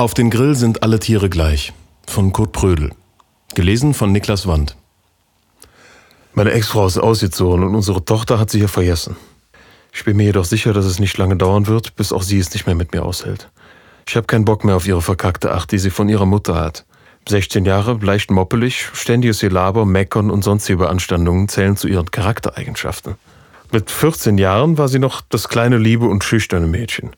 Auf den Grill sind alle Tiere gleich. Von Kurt Prödel. Gelesen von Niklas Wand. Meine Ex-Frau ist ausgezogen und unsere Tochter hat sie hier vergessen. Ich bin mir jedoch sicher, dass es nicht lange dauern wird, bis auch sie es nicht mehr mit mir aushält. Ich habe keinen Bock mehr auf ihre verkackte Acht, die sie von ihrer Mutter hat. 16 Jahre, leicht moppelig, ständiges Gelaber, Meckern und sonstige Beanstandungen zählen zu ihren Charaktereigenschaften. Mit 14 Jahren war sie noch das kleine, liebe und schüchterne Mädchen.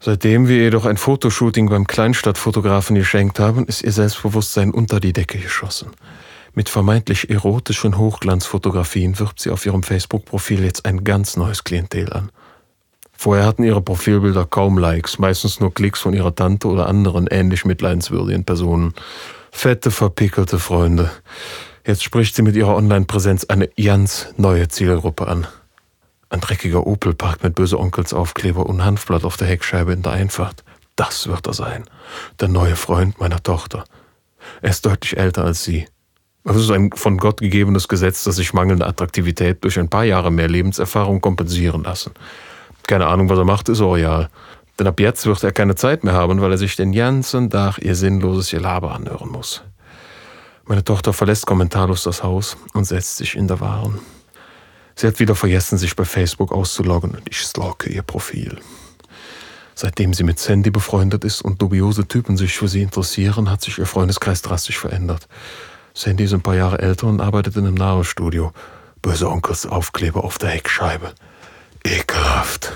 Seitdem wir ihr jedoch ein Fotoshooting beim Kleinstadtfotografen geschenkt haben, ist ihr Selbstbewusstsein unter die Decke geschossen. Mit vermeintlich erotischen Hochglanzfotografien wirbt sie auf ihrem Facebook-Profil jetzt ein ganz neues Klientel an. Vorher hatten ihre Profilbilder kaum Likes, meistens nur Klicks von ihrer Tante oder anderen ähnlich mitleidenswürdigen Personen. Fette, verpickelte Freunde. Jetzt spricht sie mit ihrer Online-Präsenz eine ganz neue Zielgruppe an. Ein dreckiger Opel parkt mit böse Onkelsaufkleber und Hanfblatt auf der Heckscheibe in der Einfahrt. Das wird er sein. Der neue Freund meiner Tochter. Er ist deutlich älter als sie. Es ist ein von Gott gegebenes Gesetz, dass sich mangelnde Attraktivität durch ein paar Jahre mehr Lebenserfahrung kompensieren lassen. Keine Ahnung, was er macht, ist royal. Denn ab jetzt wird er keine Zeit mehr haben, weil er sich den ganzen Tag ihr sinnloses Gelaber anhören muss. Meine Tochter verlässt kommentarlos das Haus und setzt sich in der Waren. Sie hat wieder vergessen, sich bei Facebook auszuloggen und ich stalke ihr Profil. Seitdem sie mit Sandy befreundet ist und dubiose Typen sich für sie interessieren, hat sich ihr Freundeskreis drastisch verändert. Sandy ist ein paar Jahre älter und arbeitet in einem Nahrungsstudio. Böse Onkels Aufkleber auf der Heckscheibe. Ekelhaft.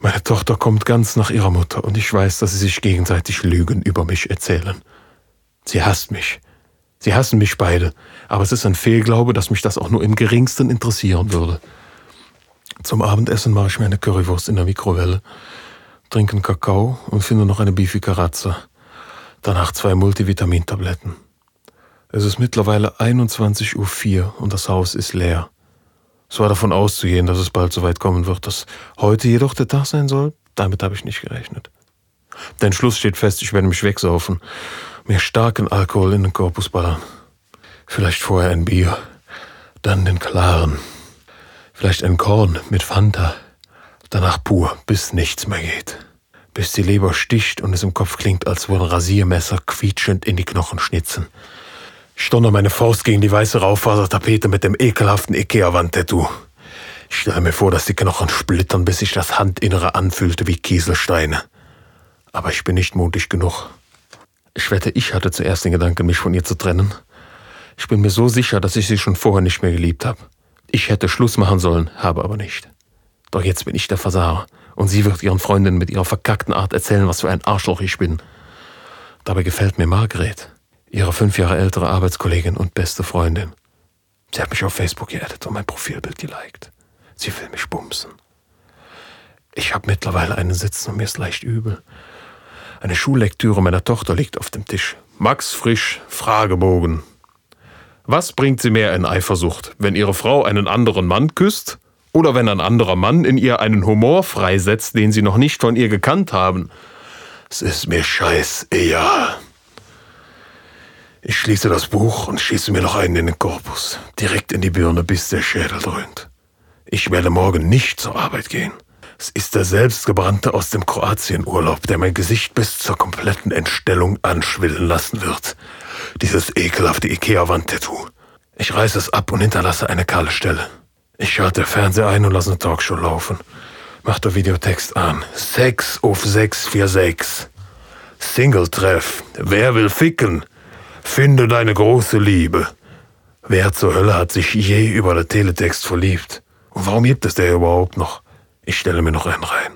Meine Tochter kommt ganz nach ihrer Mutter und ich weiß, dass sie sich gegenseitig Lügen über mich erzählen. Sie hasst mich. Sie hassen mich beide, aber es ist ein Fehlglaube, dass mich das auch nur im geringsten interessieren würde. Zum Abendessen mache ich mir eine Currywurst in der Mikrowelle, trinke einen Kakao und finde noch eine Bifi Carazza. Danach zwei Multivitamintabletten. Es ist mittlerweile 21.04 Uhr und das Haus ist leer. Es war davon auszugehen, dass es bald so weit kommen wird, dass heute jedoch der Tag sein soll. Damit habe ich nicht gerechnet. Der Schluss steht fest, ich werde mich wegsaufen mir starken Alkohol in den Korpus ballern. Vielleicht vorher ein Bier, dann den klaren. Vielleicht ein Korn mit Fanta, danach pur, bis nichts mehr geht. Bis die Leber sticht und es im Kopf klingt, als würden Rasiermesser quietschend in die Knochen schnitzen. Ich donner meine Faust gegen die weiße Raufasertapete mit dem ekelhaften Ikea-Wand-Tattoo. Ich stelle mir vor, dass die Knochen splittern, bis sich das Handinnere anfühlte wie Kieselsteine. Aber ich bin nicht mutig genug. Ich wette, ich hatte zuerst den Gedanken, mich von ihr zu trennen. Ich bin mir so sicher, dass ich sie schon vorher nicht mehr geliebt habe. Ich hätte Schluss machen sollen, habe aber nicht. Doch jetzt bin ich der Versager und sie wird ihren Freundinnen mit ihrer verkackten Art erzählen, was für ein Arschloch ich bin. Dabei gefällt mir Margret, ihre fünf Jahre ältere Arbeitskollegin und beste Freundin. Sie hat mich auf Facebook geaddet und mein Profilbild geliked. Sie will mich bumsen. Ich habe mittlerweile einen Sitzen und mir ist leicht übel. Eine Schullektüre meiner Tochter liegt auf dem Tisch. Max Frisch, Fragebogen. Was bringt sie mehr in Eifersucht, wenn ihre Frau einen anderen Mann küsst oder wenn ein anderer Mann in ihr einen Humor freisetzt, den sie noch nicht von ihr gekannt haben? Es ist mir scheiß egal. Ich schließe das Buch und schieße mir noch einen in den Korpus, direkt in die Birne, bis der Schädel dröhnt. Ich werde morgen nicht zur Arbeit gehen. Es ist der selbstgebrannte aus dem Kroatienurlaub, der mein Gesicht bis zur kompletten Entstellung anschwillen lassen wird. Dieses ekelhafte Ikea-Wand-Tattoo. Ich reiße es ab und hinterlasse eine kahle Stelle. Ich schalte Fernseher ein und lasse eine Talkshow laufen. Mach der Videotext an. 6 auf 646. Single-Treff. Wer will ficken? Finde deine große Liebe. Wer zur Hölle hat sich je über den Teletext verliebt? Und warum gibt es der überhaupt noch? Ich stelle mir noch einen rein.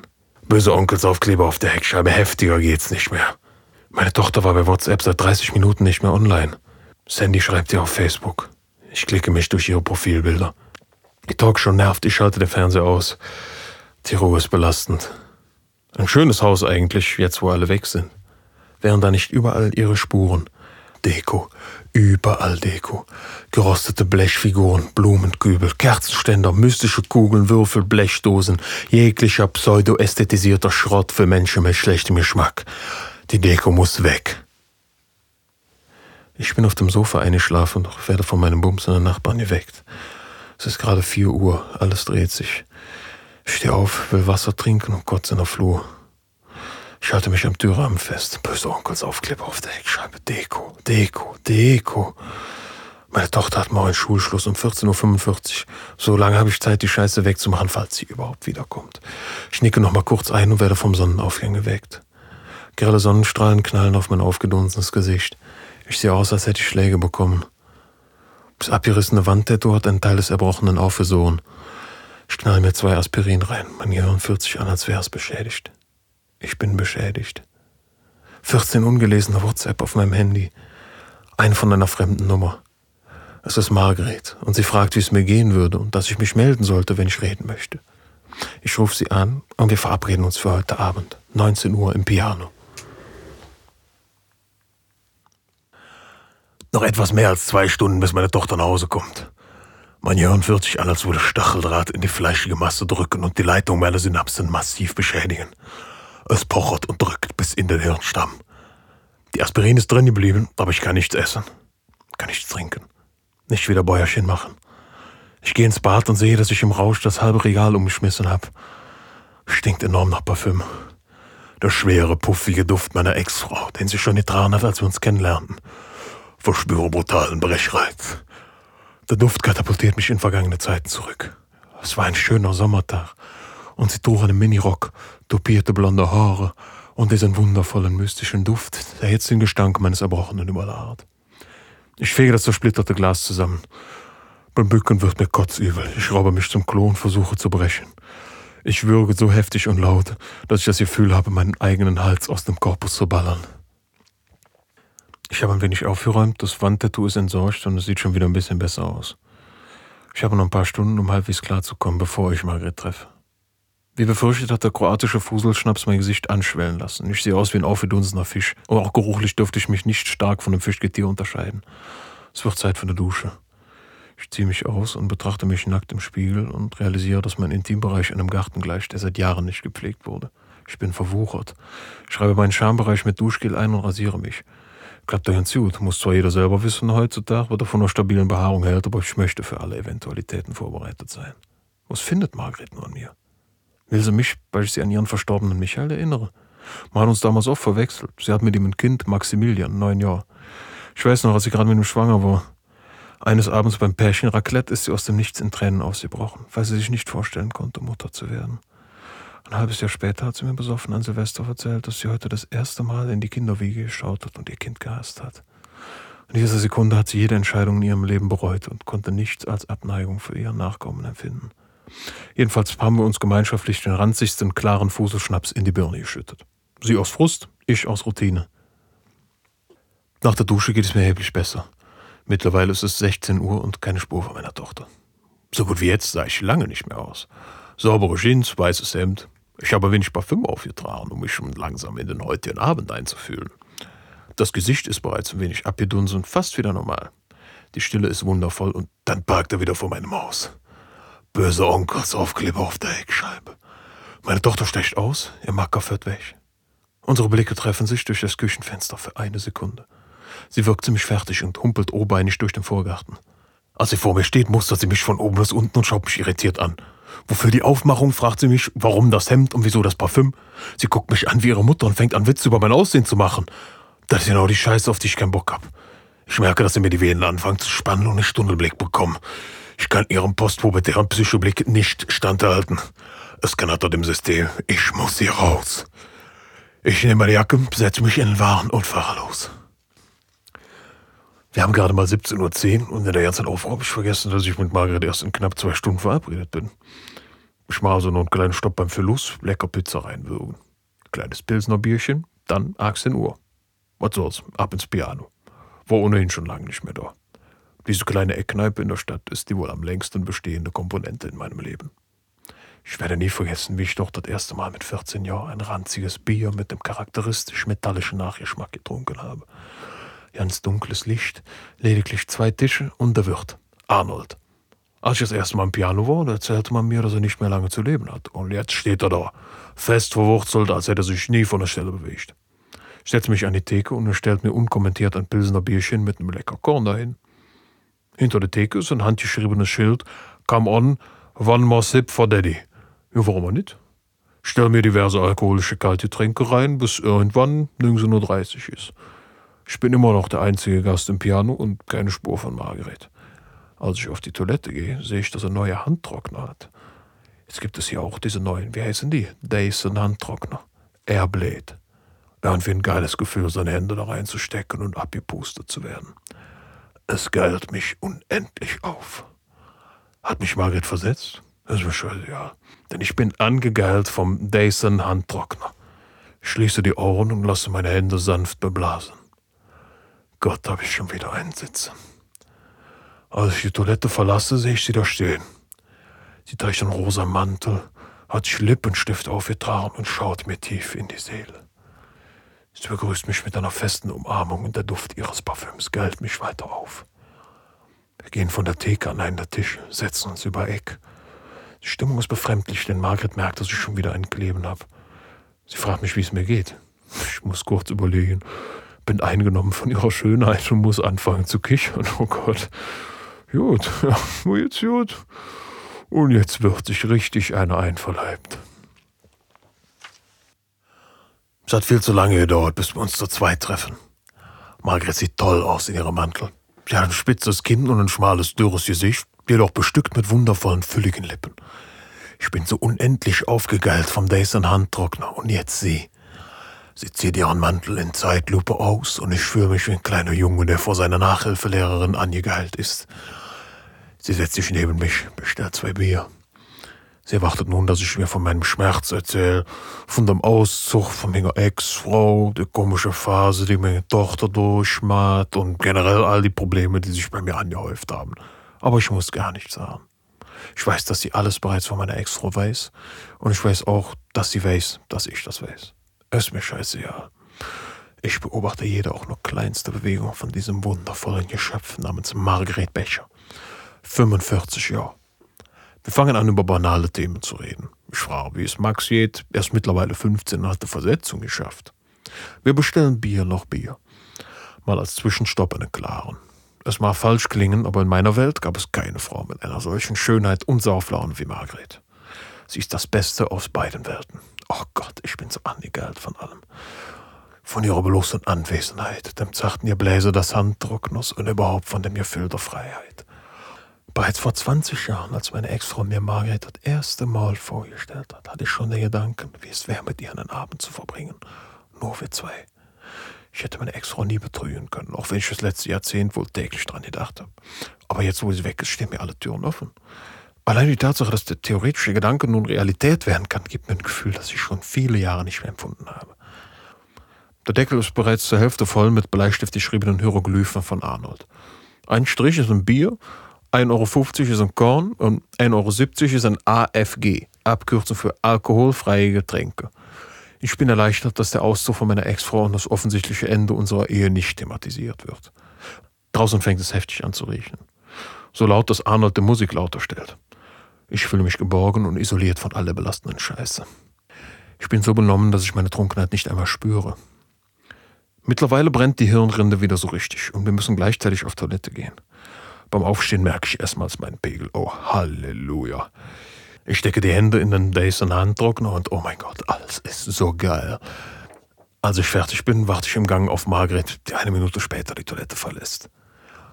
Böse Onkelsaufkleber auf der Heckscheibe, heftiger geht's nicht mehr. Meine Tochter war bei WhatsApp seit 30 Minuten nicht mehr online. Sandy schreibt ihr auf Facebook. Ich klicke mich durch ihre Profilbilder. Die Talkshow nervt, ich schalte den Fernseher aus. Die Ruhe ist belastend. Ein schönes Haus eigentlich, jetzt wo alle weg sind. Wären da nicht überall ihre Spuren? Deko, Überall Deko. Gerostete Blechfiguren, Blumenkübel, Kerzenständer, mystische Kugeln, Würfel, Blechdosen, jeglicher pseudo-ästhetisierter Schrott für Menschen mit schlechtem Geschmack. Die Deko muss weg. Ich bin auf dem Sofa eingeschlafen und werde von meinem bumsenden Nachbarn geweckt. Es ist gerade vier Uhr, alles dreht sich. Ich stehe auf, will Wasser trinken und kotze in der Flur. Ich halte mich am Türrahmen fest. Böse Onkels Aufkleber auf der Heckscheibe. Deko, Deko, Deko. Meine Tochter hat morgen Schulschluss um 14.45 Uhr. So lange habe ich Zeit, die Scheiße wegzumachen, falls sie überhaupt wiederkommt. Ich nicke noch mal kurz ein und werde vom Sonnenaufgang geweckt. Grelle Sonnenstrahlen knallen auf mein aufgedunsenes Gesicht. Ich sehe aus, als hätte ich Schläge bekommen. Das abgerissene Wandtattoo hat einen Teil des Erbrochenen aufgesogen. Ich knall mir zwei Aspirin rein. Mein Gehirn fühlt sich an, als wäre es beschädigt. Ich bin beschädigt. 14 ungelesene WhatsApp auf meinem Handy. Ein von einer fremden Nummer. Es ist Margret und sie fragt, wie es mir gehen würde und dass ich mich melden sollte, wenn ich reden möchte. Ich rufe sie an und wir verabreden uns für heute Abend, 19 Uhr im Piano. Noch etwas mehr als zwei Stunden, bis meine Tochter nach Hause kommt. Mein Hirn fühlt sich an, als würde Stacheldraht in die fleischige Masse drücken und die Leitung meiner Synapsen massiv beschädigen. Es pochert und drückt bis in den Hirnstamm. Die Aspirin ist drin geblieben, aber ich kann nichts essen, kann nichts trinken. Nicht wieder Bäuerchen machen. Ich gehe ins Bad und sehe, dass ich im Rausch das halbe Regal umgeschmissen habe. Stinkt enorm nach Parfüm. Der schwere, puffige Duft meiner Ex-Frau, den sie schon getragen hat, als wir uns kennenlernten. Verspüre brutalen Brechreiz. Der Duft katapultiert mich in vergangene Zeiten zurück. Es war ein schöner Sommertag und sie trug einen Minirock, topierte blonde Haare und diesen wundervollen, mystischen Duft, der jetzt den Gestank meines Erbrochenen überlagert. Ich fege das zersplitterte Glas zusammen. Beim Bücken wird mir kotzübel. Ich raube mich zum Klo und versuche zu brechen. Ich würge so heftig und laut, dass ich das Gefühl habe, meinen eigenen Hals aus dem Korpus zu ballern. Ich habe ein wenig aufgeräumt, das Wandtattoo ist entsorgt und es sieht schon wieder ein bisschen besser aus. Ich habe noch ein paar Stunden, um halbwegs klarzukommen, bevor ich Margret treffe. Wie befürchtet hat der kroatische Fuselschnaps mein Gesicht anschwellen lassen. Ich sehe aus wie ein aufgedunsener Fisch. Und auch geruchlich dürfte ich mich nicht stark von dem Fischgetier unterscheiden. Es wird Zeit für eine Dusche. Ich ziehe mich aus und betrachte mich nackt im Spiegel und realisiere, dass mein Intimbereich einem Garten gleicht, der seit Jahren nicht gepflegt wurde. Ich bin verwuchert. Ich schreibe meinen Schambereich mit Duschgel ein und rasiere mich. Klappt da ganz gut. Muss zwar jeder selber wissen heutzutage, was er von einer stabilen Behaarung hält, aber ich möchte für alle Eventualitäten vorbereitet sein. Was findet Margret nur an mir? Will sie mich, weil ich sie an ihren verstorbenen Michael erinnere? Wir haben uns damals oft verwechselt. Sie hat mit ihm ein Kind, Maximilian, neun Jahre. Ich weiß noch, als sie gerade mit ihm schwanger war. Eines Abends beim Pärchen Raclette ist sie aus dem Nichts in Tränen ausgebrochen, weil sie sich nicht vorstellen konnte, Mutter zu werden. Ein halbes Jahr später hat sie mir besoffen an Silvester erzählt, dass sie heute das erste Mal in die Kinderwiege geschaut hat und ihr Kind gehasst hat. In dieser Sekunde hat sie jede Entscheidung in ihrem Leben bereut und konnte nichts als Abneigung für ihren Nachkommen empfinden. Jedenfalls haben wir uns gemeinschaftlich den ranzigsten klaren Fuselschnaps in die Birne geschüttet. Sie aus Frust, ich aus Routine. Nach der Dusche geht es mir erheblich besser. Mittlerweile ist es 16 Uhr und keine Spur von meiner Tochter. So gut wie jetzt sah ich lange nicht mehr aus. Saubere Jeans, weißes Hemd. Ich habe wenig Parfüm aufgetragen, um mich schon langsam in den heutigen Abend einzufühlen. Das Gesicht ist bereits ein wenig abgedunsen, fast wieder normal. Die Stille ist wundervoll und dann parkt er wieder vor meinem Haus. Böse Onkels Aufkleber auf der Heckscheibe. Meine Tochter stecht aus, ihr Macker fährt weg. Unsere Blicke treffen sich durch das Küchenfenster für eine Sekunde. Sie wirkt ziemlich fertig und humpelt obeinig durch den Vorgarten. Als sie vor mir steht, mustert sie mich von oben bis unten und schaut mich irritiert an. Wofür die Aufmachung, fragt sie mich, warum das Hemd und wieso das Parfüm. Sie guckt mich an wie ihre Mutter und fängt an, Witze über mein Aussehen zu machen. Das ist genau die Scheiße, auf die ich keinen Bock hab. Ich merke, dass sie mir die Venen anfangen zu spannen und einen Stundelblick bekommen. Ich kann Ihrem postpubertären Psychoblick nicht standhalten. Es knattert im System. Ich muss hier raus. Ich nehme meine Jacke, setze mich in den Wagen und fahre los. Wir haben gerade mal 17.10 Uhr und in der ganzen Aufruhr habe ich vergessen, dass ich mit Margret erst in knapp zwei Stunden verabredet bin. Ich mache also noch einen kleinen Stopp beim Philus, lecker Pizza reinwürgen. Kleines Pilsner Bierchen, dann 18 Uhr. Was soll's, ab ins Piano. War ohnehin schon lange nicht mehr da. Diese kleine Eckkneipe in der Stadt ist die wohl am längsten bestehende Komponente in meinem Leben. Ich werde nie vergessen, wie ich dort das erste Mal mit 14 Jahren ein ranziges Bier mit dem charakteristisch metallischen Nachgeschmack getrunken habe. Ganz dunkles Licht, lediglich zwei Tische und der Wirt, Arnold. Als ich das erste Mal am Piano war, erzählte man mir, dass er nicht mehr lange zu leben hat. Und jetzt steht er da, fest verwurzelt, als hätte er sich nie von der Stelle bewegt. Ich setze mich an die Theke und er stellt mir unkommentiert ein Pilsener Bierchen mit einem lecker Korn dahin. Hinter der Theke ist ein handgeschriebenes Schild: Come on, one more sip for Daddy. Ja, warum auch nicht? stell mir diverse alkoholische kalte Tränke rein, bis irgendwann 19.30 Uhr ist. Ich bin immer noch der einzige Gast im Piano und keine Spur von Margaret. Als ich auf die Toilette gehe, sehe ich, dass er neue Handtrockner hat. Jetzt gibt es hier auch diese neuen, wie heißen die? Dyson Handtrockner. Airblade. Irgendwie ein geiles Gefühl, seine Hände da reinzustecken und abgepustet zu werden. Es geilt mich unendlich auf. Hat mich Margret versetzt? Das ist mir scheißegal. Denn ich bin angegeilt vom Dyson Handtrockner. Ich schließe die Ohren und lasse meine Hände sanft beblasen. Gott, habe ich schon wieder einen Sitzen. Als ich die Toilette verlasse, sehe ich sie da stehen. Sie trägt einen rosa Mantel, hat Lippenstift aufgetragen und schaut mir tief in die Seele. Sie begrüßt mich mit einer festen Umarmung und der Duft ihres Parfüms geilt mich weiter auf. Wir gehen von der Theke an einen der Tische, setzen uns über Eck. Die Stimmung ist befremdlich, denn Margret merkt, dass ich schon wieder ein Kleben habe. Sie fragt mich, wie es mir geht. Ich muss kurz überlegen, bin eingenommen von ihrer Schönheit und muss anfangen zu kichern. Oh Gott. Gut, ja, jetzt gut. Und jetzt wird sich richtig einer einverleibt. Es hat viel zu lange gedauert, bis wir uns zu zweit treffen. Margret sieht toll aus in ihrem Mantel. Sie hat ein spitzes Kinn und ein schmales, dürres Gesicht, jedoch bestückt mit wundervollen, fülligen Lippen. Ich bin so unendlich aufgegeilt vom Dyson Handtrockner und jetzt sie. Sie zieht ihren Mantel in Zeitlupe aus und ich fühle mich wie ein kleiner Junge, der vor seiner Nachhilfelehrerin angegeilt ist. Sie setzt sich neben mich, bestellt zwei Bier. Sie erwartet nun, dass ich mir von meinem Schmerz erzähle, von dem Auszug von meiner Ex-Frau, die komische Phase, die meine Tochter durchmacht und generell all die Probleme, die sich bei mir angehäuft haben. Aber ich muss gar nichts sagen. Ich weiß, dass sie alles bereits von meiner Ex-Frau weiß und ich weiß auch, dass sie weiß, dass ich das weiß. Ist mir scheißegal. Ich beobachte jede auch nur kleinste Bewegung von diesem wundervollen Geschöpf namens Margret Becher. 45 Jahre. Wir fangen an, über banale Themen zu reden. Ich frage, wie es Max geht. Er ist mittlerweile 15 und hat eine Versetzung geschafft. Wir bestellen Bier noch Bier. Mal als Zwischenstopp einen klaren. Es mag falsch klingen, aber in meiner Welt gab es keine Frau mit einer solchen Schönheit und Sauflaune wie Margret. Sie ist das Beste aus beiden Welten. Oh Gott, ich bin so angegeilt von allem. Von ihrer bloßen Anwesenheit, dem zarten Gebläse des Handtrockners und überhaupt von dem Gefühl der Freiheit. Bereits vor 20 Jahren, als meine Ex-Frau mir Margret das erste Mal vorgestellt hat, hatte ich schon den Gedanken, wie es wäre, mit ihr einen Abend zu verbringen. Nur wir zwei. Ich hätte meine Ex-Frau nie betrügen können, auch wenn ich das letzte Jahrzehnt wohl täglich dran gedacht habe. Aber jetzt, wo sie weg ist, stehen mir alle Türen offen. Allein die Tatsache, dass der theoretische Gedanke nun Realität werden kann, gibt mir ein Gefühl, das ich schon viele Jahre nicht mehr empfunden habe. Der Deckel ist bereits zur Hälfte voll mit Bleistift geschriebenen Hieroglyphen von Arnold. Ein Strich ist ein Bier 1,50 Euro ist ein Korn und 1,70 Euro ist ein AFG, Abkürzung für alkoholfreie Getränke. Ich bin erleichtert, dass der Auszug von meiner Ex-Frau und das offensichtliche Ende unserer Ehe nicht thematisiert wird. Draußen fängt es heftig an zu riechen. So laut, dass Arnold die Musik lauter stellt. Ich fühle mich geborgen und isoliert von aller belastenden Scheiße. Ich bin so benommen, dass ich meine Trunkenheit nicht einmal spüre. Mittlerweile brennt die Hirnrinde wieder so richtig und wir müssen gleichzeitig auf Toilette gehen. Beim Aufstehen merke ich erstmals meinen Pegel. Oh, Halleluja. Ich stecke die Hände in den Dyson Handtrockner und oh mein Gott, alles ist so geil. Als ich fertig bin, warte ich im Gang auf Margret, die eine Minute später die Toilette verlässt.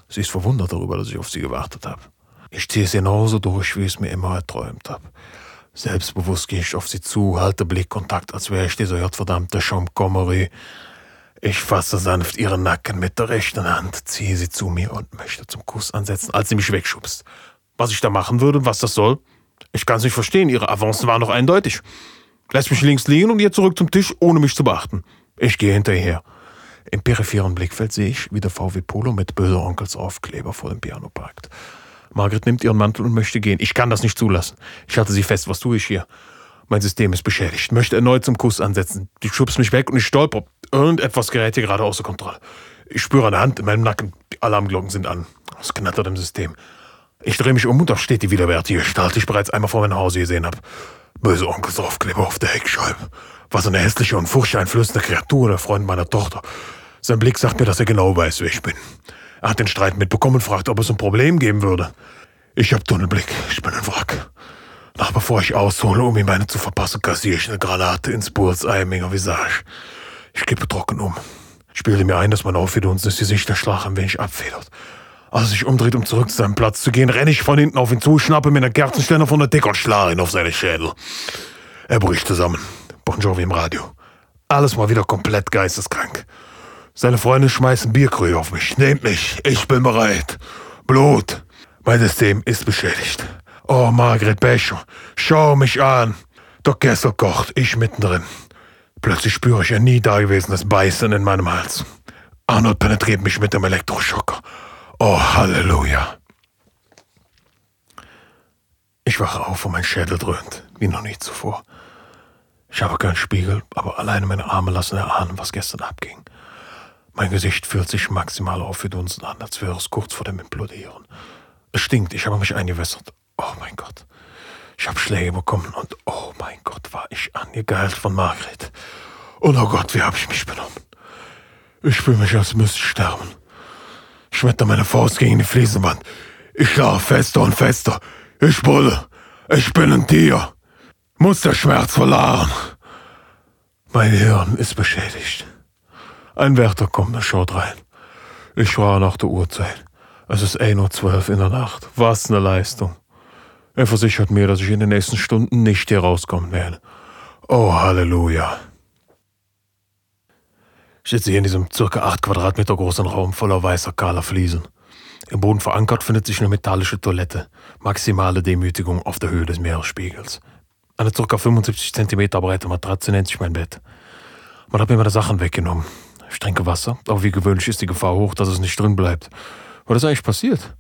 Sie ist verwundert darüber, dass ich auf sie gewartet habe. Ich ziehe es genauso durch, wie ich es mir immer erträumt habe. Selbstbewusst gehe ich auf sie zu, halte Blickkontakt, als wäre ich dieser verdammte Champ-Commery, ich fasse sanft ihren Nacken mit der rechten Hand, ziehe sie zu mir und möchte zum Kuss ansetzen, als sie mich wegschubst. Was ich da machen würde, was das soll? Ich kann es nicht verstehen, ihre Avancen waren doch eindeutig. Lässt mich links liegen und ihr zurück zum Tisch, ohne mich zu beachten. Ich gehe hinterher. Im peripheren Blickfeld sehe ich, wie der VW Polo mit böser Onkels Aufkleber vor dem Piano parkt. Margret nimmt ihren Mantel und möchte gehen. Ich kann das nicht zulassen. Ich halte sie fest. Was tue ich hier? Mein System ist beschädigt, möchte erneut zum Kuss ansetzen. Die schubst mich weg und ich stolper. Irgendetwas gerät hier gerade außer Kontrolle. Ich spüre eine Hand in meinem Nacken. Die Alarmglocken sind an. Es knattert im System. Ich drehe mich um und da steht die widerwärtige Gestalt, die ich bereits einmal vor meinem Hause gesehen habe. Böse Onkels Aufkleber auf der Heckscheibe. Was eine hässliche und furchteinflößende Kreatur, der Freund meiner Tochter. Sein Blick sagt mir, dass er genau weiß, wer ich bin. Er hat den Streit mitbekommen und fragt, ob es ein Problem geben würde. Ich hab Tunnelblick. Ich bin ein Wrack. Ach, bevor ich aushole, um ihm meine zu verpassen, kassiere ich eine Granate ins Bullseye, Minger Visage. Ich kippe trocken um. Ich bilde mir ein, dass mein Aufhebens ist, die Sicht der Schlag ein wenig abfedert. Als er sich umdreht, um zurück zu seinem Platz zu gehen, renne ich von hinten auf ihn zu, schnappe mir einen Kerzenständer von der Decke und schlage ihn auf seine Schädel. Er bricht zusammen. Bon Jovi im Radio. Alles mal wieder komplett geisteskrank. Seine Freunde schmeißen Bierkrüge auf mich. Nehmt mich, ich bin bereit. Blut. Mein System ist beschädigt. Oh, Margret Becher, schau mich an. Der Kessel kocht, ich mittendrin. Plötzlich spüre ich ein nie dagewesenes Beißen in meinem Hals. Arnold penetriert mich mit dem Elektroschocker. Oh, Halleluja. Ich wache auf und mein Schädel dröhnt, wie noch nie zuvor. Ich habe keinen Spiegel, aber alleine meine Arme lassen erahnen, was gestern abging. Mein Gesicht fühlt sich maximal aufgedunsen an, als wäre es kurz vor dem Implodieren. Es stinkt, ich habe mich eingewässert. Oh mein Gott. Ich habe Schläge bekommen und oh mein Gott, war ich angegeilt von Margret. Und oh Gott, wie habe ich mich benommen. Ich fühle mich, als müsste ich sterben. Ich schmetter meine Faust gegen die Fliesenwand. Ich schlage fester und fester. Ich bulle. Ich bin ein Tier. Muss der Schmerz verlahren. Mein Hirn ist beschädigt. Ein Wärter kommt und schaut rein. Ich war nach der Uhrzeit. Es ist 1.12 Uhr in der Nacht. Was eine Leistung. Er versichert mir, dass ich in den nächsten Stunden nicht hier rauskommen werde. Oh, Halleluja. Ich sitze hier in diesem circa 8 Quadratmeter großen Raum voller weißer, kahler Fliesen. Im Boden verankert findet sich eine metallische Toilette. Maximale Demütigung auf der Höhe des Meeresspiegels. Eine ca. 75 cm breite Matratze nennt sich mein Bett. Man hat mir meine Sachen weggenommen. Ich trinke Wasser, aber wie gewöhnlich ist die Gefahr hoch, dass es nicht drin bleibt. Was ist eigentlich passiert?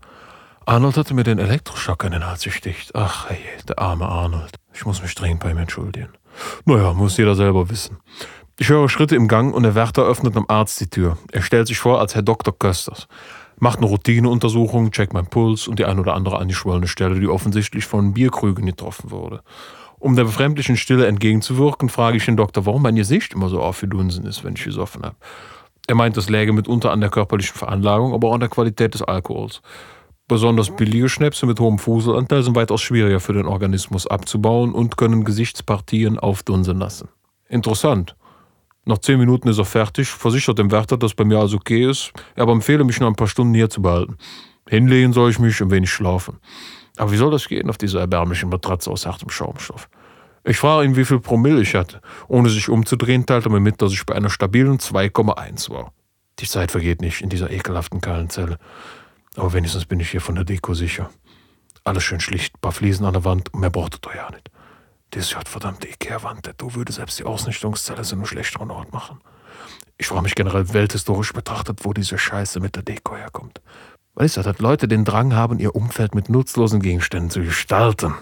Arnold hatte mir den Elektroschock in den Hals gesticht. Ach, hey, der arme Arnold. Ich muss mich dringend bei ihm entschuldigen. Naja, muss jeder selber wissen. Ich höre Schritte im Gang und der Wärter öffnet einem Arzt die Tür. Er stellt sich vor als Herr Dr. Kösters. Macht eine Routineuntersuchung, checkt meinen Puls und die ein oder andere angeschwollene Stelle, die offensichtlich von Bierkrügen getroffen wurde. Um der befremdlichen Stille entgegenzuwirken, frage ich den Doktor, warum mein Gesicht immer so aufgedunsen ist, wenn ich gesoffen habe. Er meint, das läge mitunter an der körperlichen Veranlagung, aber auch an der Qualität des Alkohols. Besonders billige Schnäpse mit hohem Fuselanteil sind weitaus schwieriger für den Organismus abzubauen und können Gesichtspartien aufdunsen lassen. Interessant. Nach zehn Minuten ist er fertig, versichert dem Wärter, dass bei mir alles okay ist, er aber empfehle mich noch ein paar Stunden hier zu behalten. Hinlegen soll ich mich, ein wenig schlafen. Aber wie soll das gehen auf dieser erbärmlichen Matratze aus hartem Schaumstoff? Ich frage ihn, wie viel Promille ich hatte. Ohne sich umzudrehen, teilte er mir mit, dass ich bei einer stabilen 2,1 war. Die Zeit vergeht nicht in dieser ekelhaften kahlen Zelle. Aber wenigstens bin ich hier von der Deko sicher. Alles schön schlicht, paar Fliesen an der Wand mehr braucht ihr ja nicht. Diese verdammte Ikea-Wand, du würde selbst die Ausnichtungszelle so einen schlechteren Ort machen. Ich frage mich generell welthistorisch betrachtet, wo diese Scheiße mit der Deko herkommt. Ich sage, dass Leute den Drang haben, ihr Umfeld mit nutzlosen Gegenständen zu gestalten.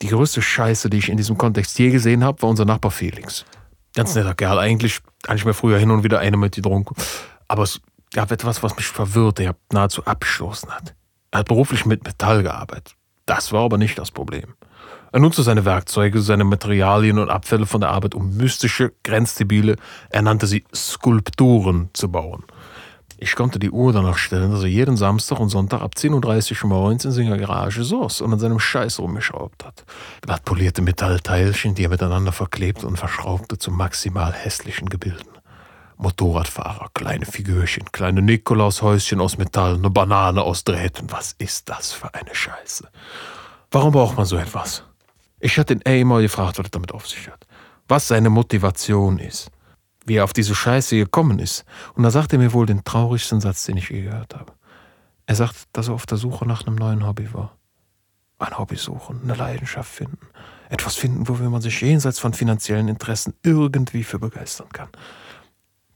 Die größte Scheiße, die ich in diesem Kontext je gesehen habe, war unser Nachbar Felix. Ganz netter Kerl. Eigentlich hatte ich mir früher hin und wieder eine mit getrunken. Aber es gab etwas, was mich verwirrte, ja nahezu abgestoßen hat. Er hat beruflich mit Metall gearbeitet. Das war aber nicht das Problem. Er nutzte seine Werkzeuge, seine Materialien und Abfälle von der Arbeit, um mystische, grenzdebile, er nannte sie Skulpturen zu bauen. Ich konnte die Uhr danach stellen, dass er jeden Samstag und Sonntag ab 10.30 Uhr morgens in seiner Garage saß und an seinem Scheiß rumgeschraubt hat. Glatt polierte Metallteilchen, die er miteinander verklebte und verschraubte zu maximal hässlichen Gebilden. Motorradfahrer, kleine Figürchen, kleine Nikolaushäuschen aus Metall, eine Banane aus Drähten. Was ist das für eine Scheiße? Warum braucht man so etwas? Ich hatte ihn immer gefragt, was er damit auf sich hat. Was seine Motivation ist wie er auf diese Scheiße gekommen ist. Und da sagt er mir wohl den traurigsten Satz, den ich je gehört habe. Er sagt, dass er auf der Suche nach einem neuen Hobby war. Ein Hobby suchen, eine Leidenschaft finden. Etwas finden, wofür man sich jenseits von finanziellen Interessen irgendwie für begeistern kann.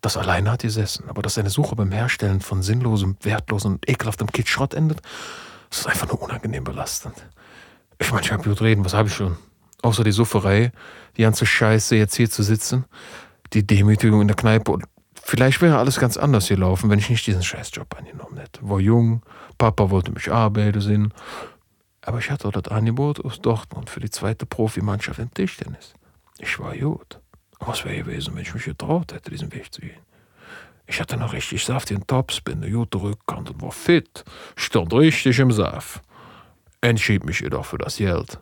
Das alleine hat gesessen, aber dass seine Suche beim Herstellen von sinnlosem, wertlosem und ekelhaftem Kitschrott endet, das ist einfach nur unangenehm belastend. Ich meine, ich habe gut reden, was habe ich schon? Außer die Sufferei, die ganze Scheiße, jetzt hier zu sitzen, die Demütigung in der Kneipe. Und vielleicht wäre alles ganz anders gelaufen, wenn ich nicht diesen Scheißjob angenommen hätte. War jung, Papa wollte mich arbeiten sehen. Aber ich hatte das Angebot aus Dortmund für die zweite Profimannschaft in Tischtennis. Ich war gut. Was wäre gewesen, wenn ich mich getraut hätte, diesen Weg zu gehen? Ich hatte noch richtig saftigen Topspin, eine gute Rückkant und war fit. Stand richtig im Saft. Entschied mich jedoch für das Geld.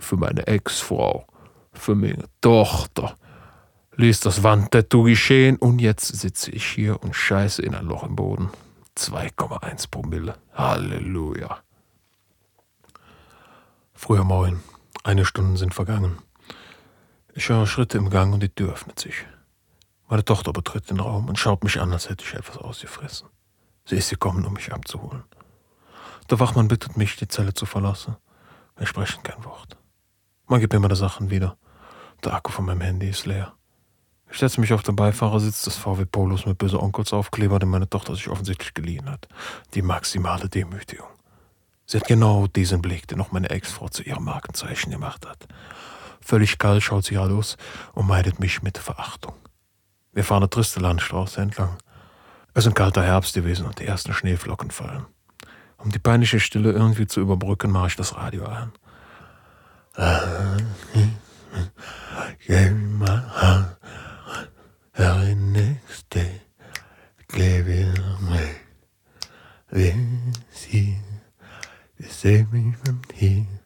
für meine Ex-Frau, für meine Tochter. Ließ das Wandtattoo geschehen und jetzt sitze ich hier und scheiße in ein Loch im Boden. 2,1 Promille. Halleluja. Früher Morgen. Eine Stunde sind vergangen. Ich höre Schritte im Gang und die Tür öffnet sich. Meine Tochter betritt den Raum und schaut mich an, als hätte ich etwas ausgefressen. Sie ist gekommen, um mich abzuholen. Der Wachmann bittet mich, die Zelle zu verlassen. Wir sprechen kein Wort. Man gibt mir meine Sachen wieder. Der Akku von meinem Handy ist leer. Ich setze mich auf den Beifahrersitz des VW Polos mit böse Onkelsaufkleber, den meine Tochter sich offensichtlich geliehen hat. Die maximale Demütigung. Sie hat genau diesen Blick, den auch meine Ex-Frau zu ihrem Markenzeichen gemacht hat. Völlig kalt schaut sie aus und meidet mich mit Verachtung. Wir fahren eine triste Landstraße entlang. Es ist ein kalter Herbst gewesen und die ersten Schneeflocken fallen. Um die peinliche Stille irgendwie zu überbrücken, mache ich das Radio an. Save me from here.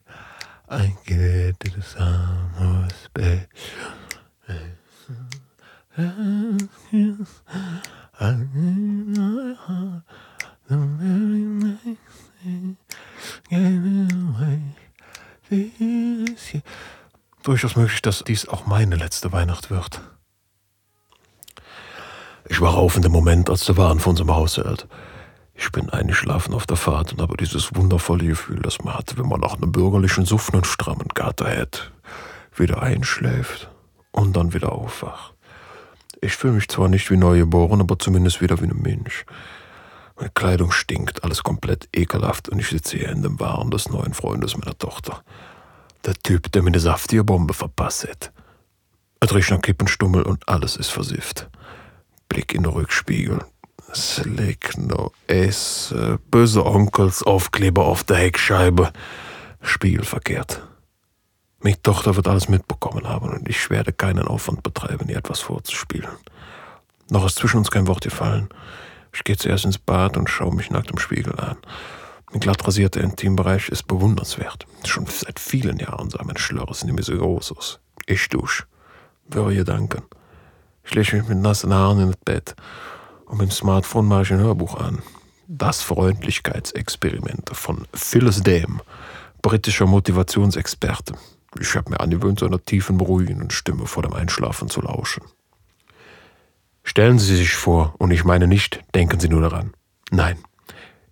This year. Durchaus möglich, dass dies auch meine letzte Weihnacht wird. Ich war auf in dem Moment, als der Wagen vor unserem Haus hält. Ich bin eingeschlafen auf der Fahrt und habe dieses wundervolle Gefühl, das man hat, wenn man nach einem bürgerlichen Suffen und strammen Gatter hat, wieder einschläft und dann wieder aufwacht. Ich fühle mich zwar nicht wie neugeboren, aber zumindest wieder wie ein Mensch. Meine Kleidung stinkt, alles komplett ekelhaft und ich sitze hier in dem Waren des neuen Freundes meiner Tochter. Der Typ, der mir eine saftige Bombe verpasst hat. Er riecht nach Kippenstummel und alles ist versifft. Blick in den Rückspiegel. Slick no S, böse Onkels, Aufkleber auf der Heckscheibe. Spiegel verkehrt. Meine Tochter wird alles mitbekommen haben und ich werde keinen Aufwand betreiben, ihr etwas vorzuspielen. Noch ist zwischen uns kein Wort gefallen. Ich gehe zuerst ins Bad und schaue mich nackt im Spiegel an. Mein glatt rasierter Intimbereich ist bewundernswert. Schon seit vielen Jahren sah mein Schlörres mehr so groß aus. Ich dusch. Höre Gedanken. Ich lege mich mit nassen Haaren in das Bett und mit dem Smartphone mache ich ein Hörbuch an. Das Freundlichkeitsexperiment von Phyllis Dame, britischer Motivationsexperte. Ich habe mir angewöhnt, seiner tiefen, beruhigenden Stimme vor dem Einschlafen zu lauschen. Stellen Sie sich vor, und ich meine nicht, denken Sie nur daran. Nein.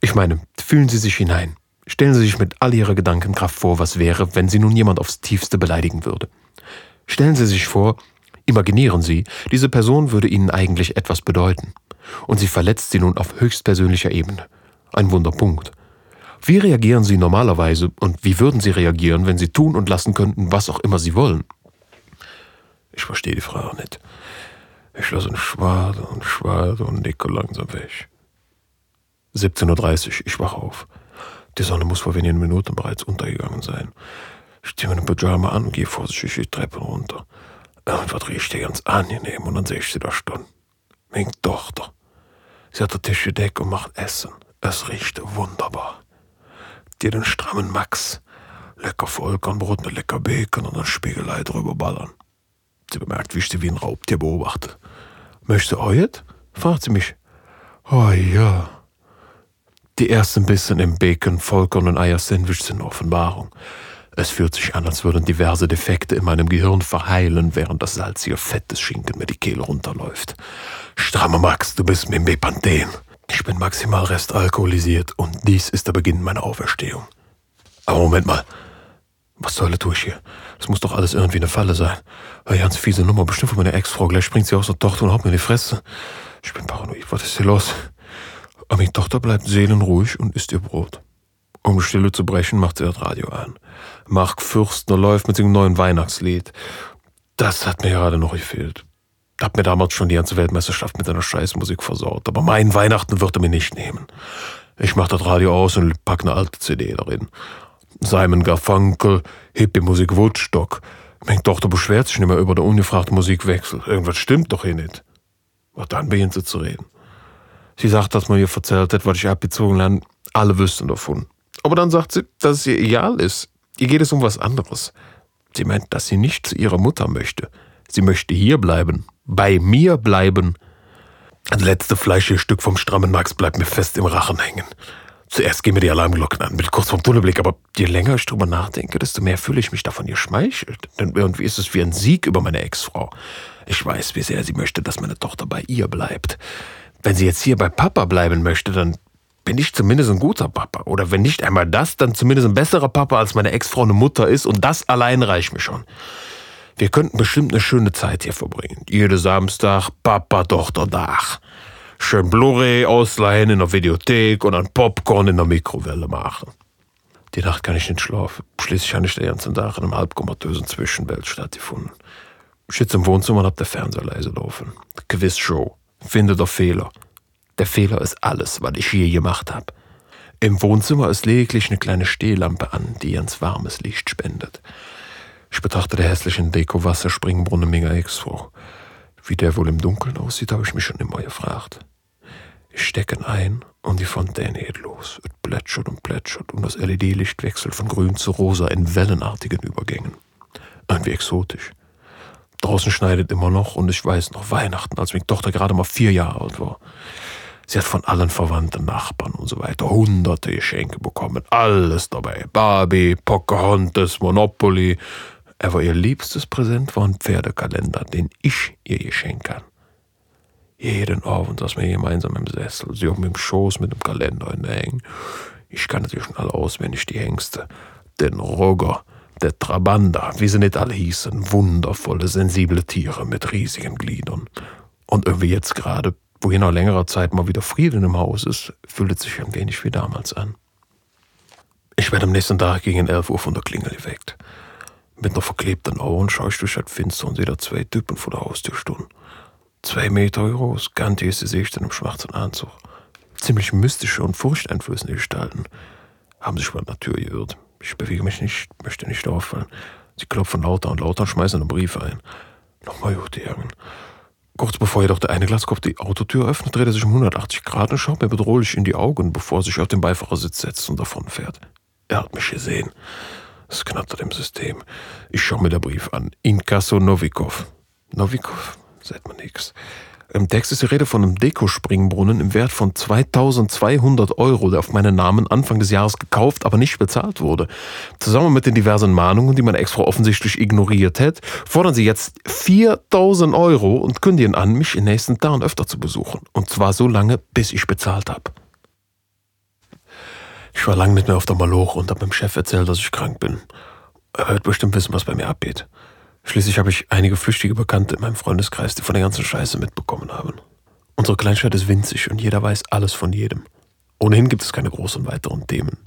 Ich meine, fühlen Sie sich hinein. Stellen Sie sich mit all Ihrer Gedankenkraft vor, was wäre, wenn Sie nun jemand aufs tiefste beleidigen würde. Stellen Sie sich vor, imaginieren Sie, diese Person würde Ihnen eigentlich etwas bedeuten. Und sie verletzt Sie nun auf höchstpersönlicher Ebene. Ein Wunderpunkt. Wie reagieren Sie normalerweise und wie würden Sie reagieren, wenn Sie tun und lassen könnten, was auch immer Sie wollen? Ich verstehe die Frage nicht. Ich lasse ihn schwade und schwade und nicke langsam weg. 17.30 Uhr, ich wache auf. Die Sonne muss vor wenigen Minuten bereits untergegangen sein. Ich ziehe meinen Pyjama an und gehe vorsichtig die Treppe runter. Irgendwas riecht hier ganz angenehm und dann sehe ich sie da stehen. Meine Tochter. Sie hat den Tisch gedeckt und macht Essen. Es riecht wunderbar. Die den strammen Max. Lecker Vollkornbrot mit lecker Bacon und ein Spiegelei drüber ballern. Sie bemerkt, wie ich sie wie ein Raubtier beobachte. Möchtest du heute? fragt sie mich. Oh ja. Die ersten Bissen im Bacon, Vollkorn und Eier-Sandwich sind Offenbarung. Es fühlt sich an, als würden diverse Defekte in meinem Gehirn verheilen, während das salzige Fett des Schinken mir die Kehle runterläuft. Stramme Max, du bist mit Bepanthen. Ich bin maximal restalkoholisiert und dies ist der Beginn meiner Auferstehung. Aber Moment mal. Was Hölle tue ich hier? Es muss doch alles irgendwie eine Falle sein. Eine ganz fiese Nummer, bestimmt von meiner Ex-Frau. Gleich springt sie aus der Tochter und haut mir in die Fresse. Ich bin paranoid. Was ist hier los? Aber meine Tochter bleibt seelenruhig und isst ihr Brot. Um Stille zu brechen, macht sie das Radio an. Mark Fürstner läuft mit seinem neuen Weihnachtslied. Das hat mir gerade noch gefehlt. Hab mir damals schon die ganze Weltmeisterschaft mit einer Scheißmusik versaut. Aber meinen Weihnachten wird er mir nicht nehmen. Ich mach das Radio aus und pack eine alte CD darin. Simon Garfunkel, Hippie-Musik Woodstock. Meine Tochter beschwert sich nicht mehr über den ungefragten Musikwechsel. Irgendwas stimmt doch hier nicht. Und dann beginnt sie zu reden. Sie sagt, dass man ihr erzählt hat, was ich abgezogen habe. Alle wüssten davon. Aber dann sagt sie, dass es ihr egal ist. Ihr geht es um was anderes. Sie meint, dass sie nicht zu ihrer Mutter möchte. Sie möchte hier bleiben, bei mir bleiben. Das letzte fleischige Stück vom strammen Max bleibt mir fest im Rachen hängen. Zuerst gehen mir die Alarmglocken an, mit kurz vorm Tunnelblick, aber je länger ich drüber nachdenke, desto mehr fühle ich mich davon geschmeichelt. Denn irgendwie ist es wie ein Sieg über meine Ex-Frau. Ich weiß, wie sehr sie möchte, dass meine Tochter bei ihr bleibt. Wenn sie jetzt hier bei Papa bleiben möchte, dann bin ich zumindest ein guter Papa. Oder wenn nicht einmal das, dann zumindest ein besserer Papa, als meine Ex-Frau eine Mutter ist. Und das allein reicht mir schon. Wir könnten bestimmt eine schöne Zeit hier verbringen. Jede Samstag Papa-Tochter-Dach. Schön Blu-ray ausleihen in der Videothek und ein Popcorn in der Mikrowelle machen. Die Nacht kann ich nicht schlafen. Schließlich habe ich den ganzen Tag in einem halbkomatösen Zwischenwelt stattgefunden. Ich sitze im Wohnzimmer und hab der Fernseher leise laufen. Quizshow. Finde der Fehler. Der Fehler ist alles, was ich je gemacht habe. Im Wohnzimmer ist lediglich eine kleine Stehlampe an, die ganz warmes Licht spendet. Ich betrachte den hässlichen Deko-Wasserspringbrunnen Mega Expo. Wie der wohl im Dunkeln aussieht, habe ich mich schon immer gefragt. Ich stecke ein und die Fontäne geht los. Es plätschert und plätschert und das LED-Licht wechselt von grün zu rosa in wellenartigen Übergängen. Irgendwie exotisch. Draußen schneidet immer noch und ich weiß noch Weihnachten, als meine Tochter gerade mal vier Jahre alt war. Sie hat von allen Verwandten, Nachbarn und so weiter hunderte Geschenke bekommen. Alles dabei. Barbie, Pocahontas, Monopoly, aber ihr liebstes Präsent war ein Pferdekalender, den ich ihr geschenkt habe. Jeden Abend saß wir gemeinsam im Sessel, sie auf dem Schoß mit dem Kalender in der Hängen. Ich kannte sie schon alle auswendig, die Hengste. Den Roger, der Trabanda, wie sie nicht alle hießen, wundervolle, sensible Tiere mit riesigen Gliedern. Und irgendwie jetzt gerade, wo hier nach längerer Zeit mal wieder Frieden im Haus ist, fühlt es sich ein wenig wie damals an. Ich werde am nächsten Tag gegen 11 Uhr von der Klingel geweckt. Mit einer verklebten Augen schaue ich durch das Fenster und sehe da zwei Typen vor der Haustür stehen. Zwei Meter groß, gantiges Gesicht in einem schwarzen Anzug. Ziemlich mystische und furchteinflößende Gestalten. Haben sich über die Tür geirrt. Ich bewege mich nicht, möchte nicht auffallen. Sie klopfen lauter und lauter und schmeißen einen Brief ein. Nochmal gut, Jagen. Kurz bevor jedoch der eine Glaskopf die Autotür öffnet, dreht er sich um 180 Grad und schaut mir bedrohlich in die Augen, bevor er sich auf den Beifahrersitz setzt und davonfährt. Er hat mich gesehen. Es knattert im System. Ich schaue mir den Brief an. Inkasso Novikov. Novikov? Sagt man nix. Im Text ist die Rede von einem Dekospringbrunnen im Wert von 2200 Euro, der auf meinen Namen Anfang des Jahres gekauft, aber nicht bezahlt wurde. Zusammen mit den diversen Mahnungen, die meine Ex-Frau offensichtlich ignoriert hat, fordern sie jetzt 4000 Euro und kündigen an, mich in nächsten Tagen öfter zu besuchen. Und zwar so lange, bis ich bezahlt habe. Ich war lange nicht mehr auf der Maloche und habe meinem Chef erzählt, dass ich krank bin. Er wird bestimmt wissen, was bei mir abgeht. Schließlich habe ich einige flüchtige Bekannte in meinem Freundeskreis, die von der ganzen Scheiße mitbekommen haben. Unsere Kleinstadt ist winzig und jeder weiß alles von jedem. Ohnehin gibt es keine großen weiteren Themen.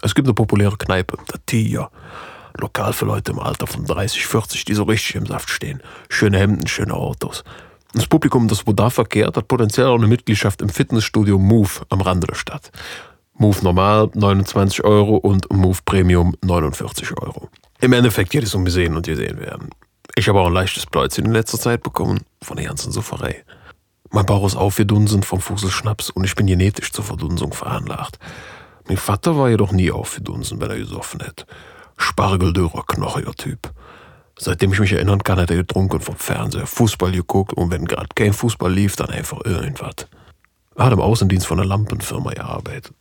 Es gibt eine populäre Kneipe, der Tia. Lokal für Leute im Alter von 30, 40, die so richtig im Saft stehen. Schöne Hemden, schöne Autos. Das Publikum, das wo da verkehrt, hat potenziell auch eine Mitgliedschaft im Fitnessstudio Move am Rande der Stadt. Move Normal 29 Euro und Move Premium 49 Euro. Im Endeffekt geht es um gesehen und gesehen werden. Ich habe auch ein leichtes Pläuzchen in letzter Zeit bekommen von der ganzen Sufferei. Mein Bauch ist aufgedunsen vom Fuselschnaps und ich bin genetisch zur Verdunsung veranlagt. Mein Vater war jedoch nie aufgedunsen, wenn er gesoffen hätte. Spargeldürrer, knochiger Typ. Seitdem ich mich erinnern kann, hat er getrunken vom Fernseher, Fußball geguckt und wenn gerade kein Fußball lief, dann einfach irgendwas. Er hat im Außendienst von einer Lampenfirma gearbeitet.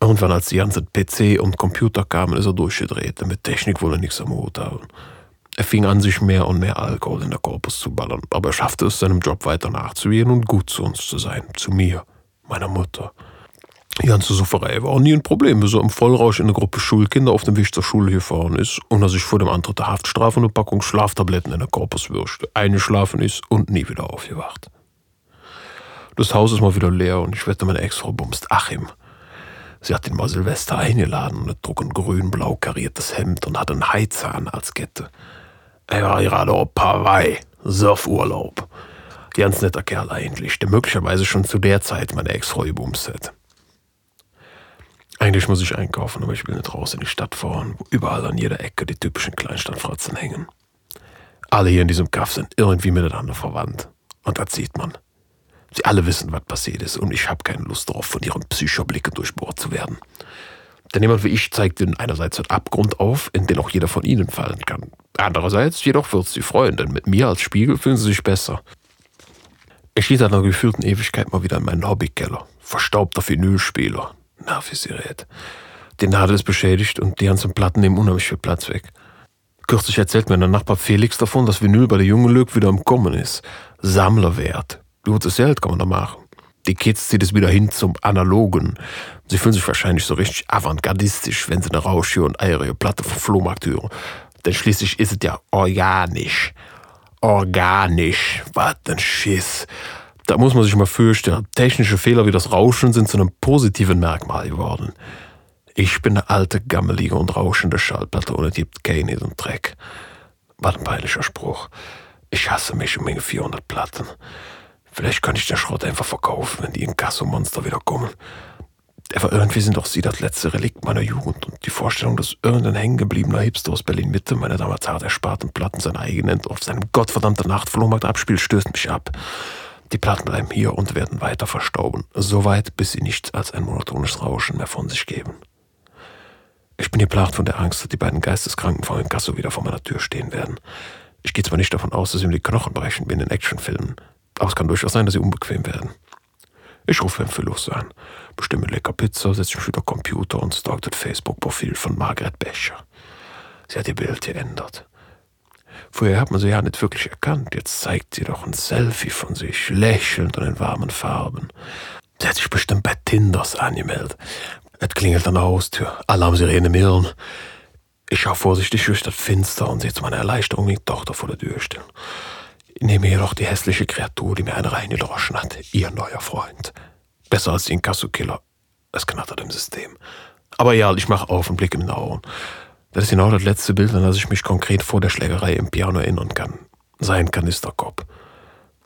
Irgendwann, als die ganzen PC und Computer kamen, ist er durchgedreht. Mit Technik wollte er nichts am Hut haben. Er fing an, sich mehr und mehr Alkohol in der Korpus zu ballern, aber er schaffte es, seinem Job weiter nachzugehen und gut zu uns zu sein. Zu mir, meiner Mutter. Die ganze Suferei war auch nie ein Problem, bis er im Vollrausch in eine Gruppe Schulkinder auf dem Weg zur Schule gefahren ist und er sich vor dem Antritt der Haftstrafe eine Packung Schlaftabletten in der Korpuswürste eingeschlafen ist und nie wieder aufgewacht. Das Haus ist mal wieder leer und ich wette, meine Ex-Frau bumst Achim. Sie hat ihn mal Silvester eingeladen und trug ein grün-blau kariertes Hemd und hatte einen Heizahn als Kette. Er war gerade auf Hawaii, Surfurlaub. Ganz netter Kerl eigentlich, der möglicherweise schon zu der Zeit meine Ex-Frau gebumst hätte. Eigentlich muss ich einkaufen, aber ich will nicht raus in die Stadt fahren, wo überall an jeder Ecke die typischen Kleinstadtfratzen hängen. Alle hier in diesem Kaff sind irgendwie miteinander verwandt. Und das sieht man. Sie alle wissen, was passiert ist und ich habe keine Lust darauf, von ihren Psychoblicken durchbohrt zu werden. Denn jemand wie ich zeigt ihnen einerseits einen Abgrund auf, in den auch jeder von ihnen fallen kann. Andererseits jedoch wird sie freuen, denn mit mir als Spiegel fühlen sie sich besser. Ich schied seit einer gefühlten Ewigkeit mal wieder in meinen Hobbykeller. Verstaubter Vinylspieler. Nervisgerät. Die Nadel ist beschädigt und die ganzen Platten nehmen unheimlich viel Platz weg. Kürzlich erzählt mir der Nachbar Felix davon, dass Vinyl bei der jungen Lück wieder im Kommen ist. Sammlerwert. Gutes Geld kann man da machen. Die Kids zieht es wieder hin zum Analogen. Sie fühlen sich wahrscheinlich so richtig avantgardistisch, wenn sie eine Rauschio und eierige Platte vom Flohmarkt hören. Denn schließlich ist es ja organisch. Organisch. Was ein Schiss. Da muss man sich mal fürchten. Technische Fehler wie das Rauschen sind zu einem positiven Merkmal geworden. Ich bin eine alte, gammelige und rauschende Schallplatte und es gibt keinen Dreck. Was ein peinlicher Spruch. Ich hasse mich um meine 400 Platten. Vielleicht könnte ich den Schrott einfach verkaufen, wenn die Inkasso-Monster wieder kommen. Aber irgendwie sind auch sie das letzte Relikt meiner Jugend und die Vorstellung, dass irgendein hängengebliebener Hipster aus Berlin-Mitte meine damals hart ersparten Platten seine eigenen auf seinem gottverdammten Nachtflohmarkt abspielt, stößt mich ab. Die Platten bleiben hier und werden weiter verstauben, soweit bis sie nichts als ein monotones Rauschen mehr von sich geben. Ich bin geplagt von der Angst, dass die beiden Geisteskranken von Inkasso wieder vor meiner Tür stehen werden. Ich gehe zwar nicht davon aus, dass sie mir die Knochen brechen wie in den Actionfilmen, aber es kann durchaus sein, dass sie unbequem werden. Ich rufe Herrn Philus an, bestimme lecker Pizza, setze mich wieder Computer und stalk das Facebook-Profil von Margaret Becher. Sie hat ihr Bild geändert. Vorher hat man sie ja nicht wirklich erkannt. Jetzt zeigt sie doch ein Selfie von sich, lächelnd und in warmen Farben. Sie hat sich bestimmt bei Tinders angemeldet. Es klingelt an der Haustür. Alarmsirene Mirren. Ich schaue vorsichtig durch das Fenster und sehe zu meiner Erleichterung die Tochter vor der Tür stehen. Ich nehme jedoch die hässliche Kreatur, die mir eine reingedroschen hat, ihr neuer Freund. Besser als die Inkasso-Killer. Es knattert im System. Aber ja, ich mache auf und blicke in die Augen. Das ist genau das letzte Bild, an das ich mich konkret vor der Schlägerei im Piano erinnern kann. Sein Kanisterkopf.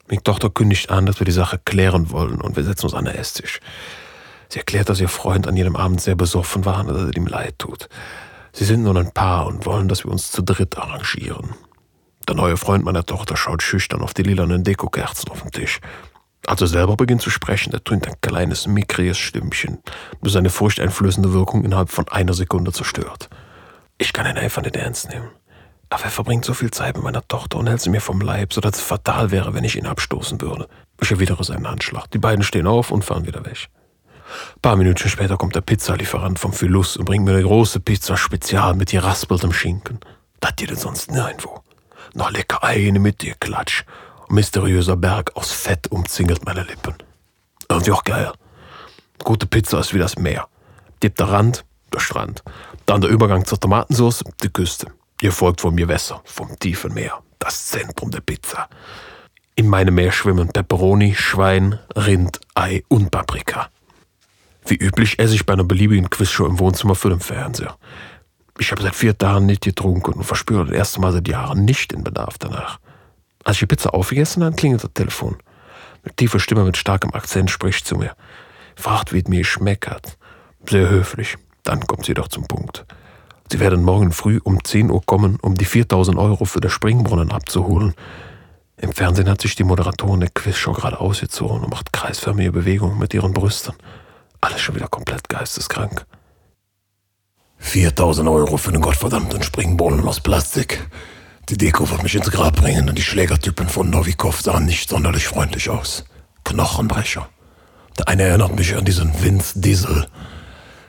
Meine Tochter kündigt an, dass wir die Sache klären wollen und wir setzen uns an den Esstisch. Sie erklärt, dass ihr Freund an jedem Abend sehr besoffen war und dass es ihm leid tut. Sie sind nun ein Paar und wollen, dass wir uns zu dritt arrangieren. Der neue Freund meiner Tochter schaut schüchtern auf die lilanen Dekokerzen auf dem Tisch. Als er selber beginnt zu sprechen, er tönt ein kleines, mickriges Stimmchen, das seine furchteinflößende Wirkung innerhalb von einer Sekunde zerstört. Ich kann ihn einfach nicht ernst nehmen. Aber er verbringt so viel Zeit mit meiner Tochter und hält sie mir vom Leib, sodass es fatal wäre, wenn ich ihn abstoßen würde. Ich erwidere seinen Anschlag. Die beiden stehen auf und fahren wieder weg. Ein paar Minuten später kommt der Pizzalieferant vom Philus und bringt mir eine große Pizza Spezial mit geraspeltem Schinken. Das geht sonst nirgendwo noch lecker Ei mit dir Klatsch. Und mysteriöser Berg aus Fett umzingelt meine Lippen. Irgendwie auch geil. Gute Pizza ist wie das Meer. Dip der Rand, der Strand. Dann der Übergang zur Tomatensauce, die Küste. Ihr folgt vom Gewässer, vom tiefen Meer. Das Zentrum der Pizza. In meinem Meer schwimmen Peperoni, Schwein, Rind, Ei und Paprika. Wie üblich esse ich bei einer beliebigen Quizshow im Wohnzimmer für den Fernseher. Ich habe seit vier Tagen nicht getrunken und verspüre das erste Mal seit Jahren nicht den Bedarf danach. Als ich die Pizza aufgegessen habe, klingelt das Telefon. Mit tiefer Stimme mit starkem Akzent spricht zu mir. Fragt, wie es mir schmeckt. Sehr höflich. Dann kommt sie doch zum Punkt. Sie werden morgen früh um 10 Uhr kommen, um die 4000 Euro für den Springbrunnen abzuholen. Im Fernsehen hat sich die Moderatorin der Quizshow gerade ausgezogen und macht kreisförmige Bewegungen mit ihren Brüsten. Alles schon wieder komplett geisteskrank. 4000 Euro für einen gottverdammten Springbrunnen aus Plastik. Die Deko wird mich ins Grab bringen und die Schlägertypen von Novikov sahen nicht sonderlich freundlich aus. Knochenbrecher. Der eine erinnert mich an diesen Vince Diesel.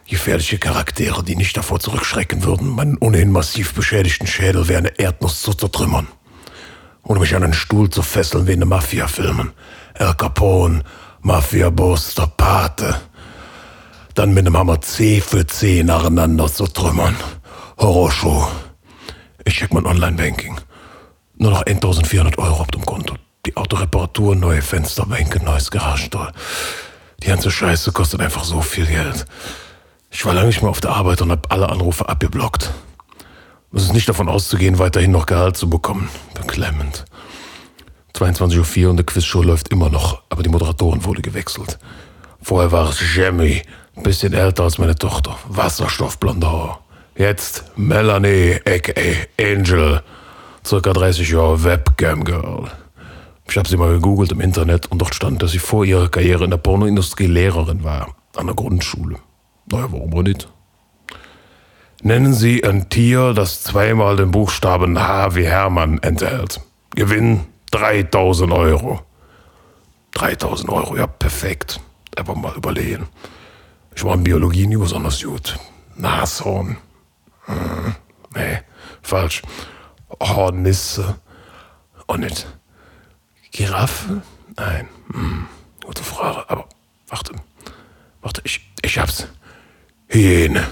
Gefährliche Charaktere, die nicht davor zurückschrecken würden, meinen ohnehin massiv beschädigten Schädel wie eine Erdnuss zu zertrümmern. Oder mich an einen Stuhl zu fesseln wie in den Mafia-Filmen. El Capone, Mafia-Boss, Pate dann mit dem Hammer C für C nacheinander zu trümmern. Horrorshow. Ich check mein Online-Banking. Nur noch 1400 Euro auf dem Konto. Die Autoreparatur, neue Fensterbänke, neues Garagentor. Die ganze Scheiße kostet einfach so viel Geld. Ich war lange nicht mehr auf der Arbeit und habe alle Anrufe abgeblockt. Es ist nicht davon auszugehen, weiterhin noch Gehalt zu bekommen. Beklemmend. 22.04 Uhr und der Quizshow läuft immer noch, aber die Moderatorin wurde gewechselt. Vorher war es Jamie, Bisschen älter als meine Tochter. Wasserstoffblonde Haar. Jetzt Melanie, a.k.a. Angel. Circa 30 Jahre Webcam Girl. Ich habe sie mal gegoogelt im Internet und dort stand, dass sie vor ihrer Karriere in der Pornoindustrie Lehrerin war. An der Grundschule. Naja, warum auch nicht? Nennen Sie ein Tier, das zweimal den Buchstaben H wie Hermann enthält. Gewinn 3000 Euro. 3000 Euro, ja, perfekt. Einfach mal überlegen. Ich war in Biologie nie besonders gut. Nashorn. Hm, nee, falsch. Hornisse. Auch nicht. Giraffe? Nein. Hm, gute Frage. Aber warte. Warte, ich, ich hab's. Hyäne.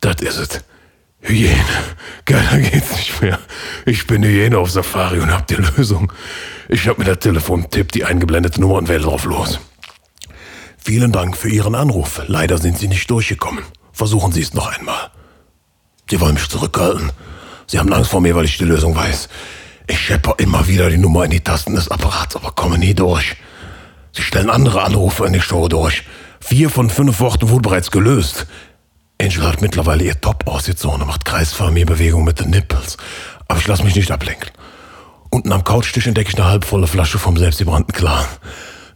Das ist es. Hyäne. Geiler geht's nicht mehr. Ich bin Hyäne auf Safari und hab die Lösung. Ich hab mir das Telefon, tipp die eingeblendete Nummer und wähle drauf los. Vielen Dank für Ihren Anruf. Leider sind Sie nicht durchgekommen. Versuchen Sie es noch einmal. Sie wollen mich zurückhalten. Sie haben Angst vor mir, weil ich die Lösung weiß. Ich schepper immer wieder die Nummer in die Tasten des Apparats, aber komme nie durch. Sie stellen andere Anrufe in die Show durch. Vier von fünf Worten wurden bereits gelöst. Angel hat mittlerweile ihr Top ausgezogen und macht Bewegungen mit den Nippels. Aber ich lasse mich nicht ablenken. Unten am Couchtisch entdecke ich eine halbvolle Flasche vom selbstgebrannten Clan.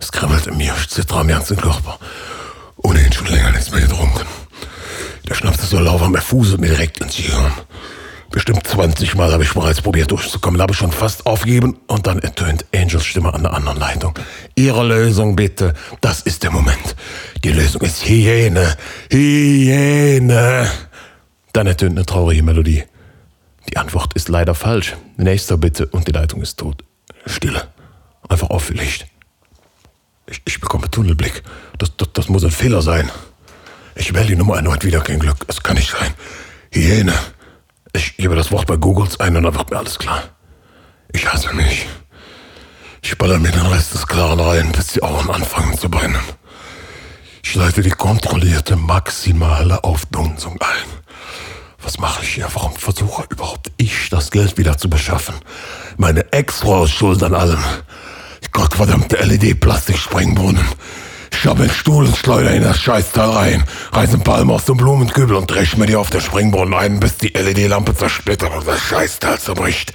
Es kribbelt in mir, ich zittere am ganzen Körper. Ohnehin schon länger nichts mehr getrunken. Der Schnaps ist so lauwarm, er fuselt mir direkt ins Gehirn. Bestimmt 20 Mal habe ich bereits probiert durchzukommen, habe schon fast aufgegeben und dann ertönt Angels Stimme an der anderen Leitung. Ihre Lösung bitte, das ist der Moment. Die Lösung ist Hyäne, Hyäne. Dann ertönt eine traurige Melodie. Die Antwort ist leider falsch. Nächster bitte und die Leitung ist tot. Stille. Einfach aufgelegt. Ich, ich bekomme Tunnelblick. Das, das, das muss ein Fehler sein. Ich wähle die Nummer erneut wieder, kein Glück. Es kann nicht sein. Hyäne. Ich gebe das Wort bei Googles ein und dann wird mir alles klar. Ich hasse mich. Ich baller mir den Rest des Klaren rein, bis die Augen anfangen zu brennen. Ich leite die kontrollierte maximale Aufdunzung ein. Was mache ich hier? Warum versuche überhaupt ich, das Geld wieder zu beschaffen? Meine Ex-Frau ist schuld an allem. Gottverdammte LED-Plastikspringbrunnen. Ich habe einen Stuhl und schleuder in das Scheißteil rein, reiße Palmen aus dem Blumenkübel und dresch mir die auf der Springbrunnen ein, bis die LED-Lampe zersplittert und das Scheißteil zerbricht.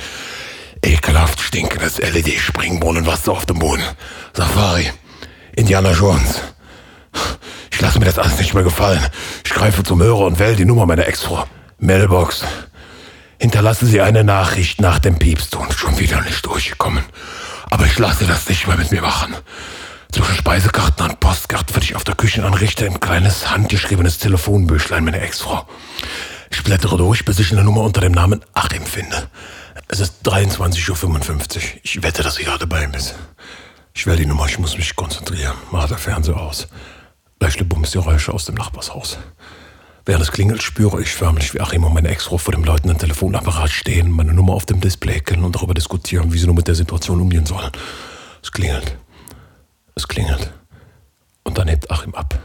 Ekelhaft stinkendes LED-Springbrunnenwasser auf dem Boden. Safari. Indiana Jones. Ich lasse mir das alles nicht mehr gefallen. Ich greife zum Hörer und wähle die Nummer meiner Ex-Frau. Mailbox. Hinterlassen Sie eine Nachricht nach dem Piepston. Schon wieder nicht durchgekommen. Aber ich lasse das nicht mehr mit mir machen. Zwischen Speisekarten und Postkarten würde ich auf der Küche anrichten ein kleines handgeschriebenes Telefonbüchlein meiner Ex-Frau. Ich blättere durch, bis ich eine Nummer unter dem Namen Achim finde. Es ist 23.55 Uhr. Ich wette, dass sie gerade bei ihm ist. Ich wähle die Nummer, ich muss mich konzentrieren. Mach der Fernseher aus. Leichte Bumsgeräusche aus dem Nachbarshaus. Während es klingelt, spüre ich förmlich, wie Achim und meine Ex-Frau vor dem läutenden Telefonapparat stehen, meine Nummer auf dem Display kennen und darüber diskutieren, wie sie nur mit der Situation umgehen sollen. Es klingelt. Es klingelt. Und dann hebt Achim ab.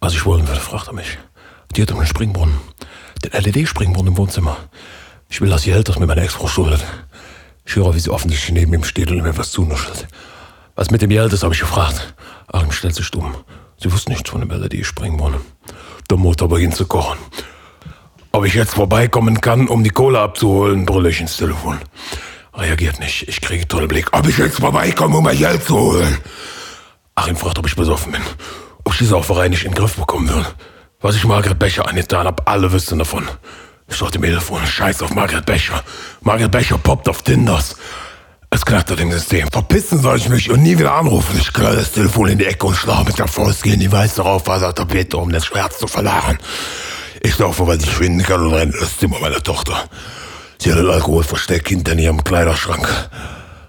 Was ich wollen würde, fragt er mich. Die hat um den Springbrunnen. Den LED-Springbrunnen im Wohnzimmer. Ich will, dass sie hält, das mir meine Ex-Frau schuldet. Ich höre, wie sie offensichtlich neben ihm steht und mir was zunuschelt. Was mit dem Geld ist, habe ich gefragt. Achim stellt sich stumm. Sie wusste nichts von dem LED-Springbrunnen. Der Motor beginnt zu kochen. Ob ich jetzt vorbeikommen kann, um die Kohle abzuholen, brülle ich ins Telefon. Reagiert nicht. Ich kriege Tunnelblick. Ob ich jetzt vorbeikomme, um mein Geld zu holen? Achim fragt, ob ich besoffen bin. Ob ich diese Sauferei nicht in den Griff bekommen würde. Was ich Margret Becher angetan habe, alle wüssten davon. Ich sollte mir Telefon. Scheiß auf Margret Becher. Margret Becher poppt auf Tinders. Es knattert im System. Verpissen soll ich mich und nie wieder anrufen. Ich knall das Telefon in die Ecke und schlage mit der Faust gegen die weiße Raufasertapete, um den Schmerz zu verlachen. Ich laufe, weil ich finden kann und renne das Zimmer meiner Tochter. Sie hat den Alkohol versteckt hinter ihrem Kleiderschrank.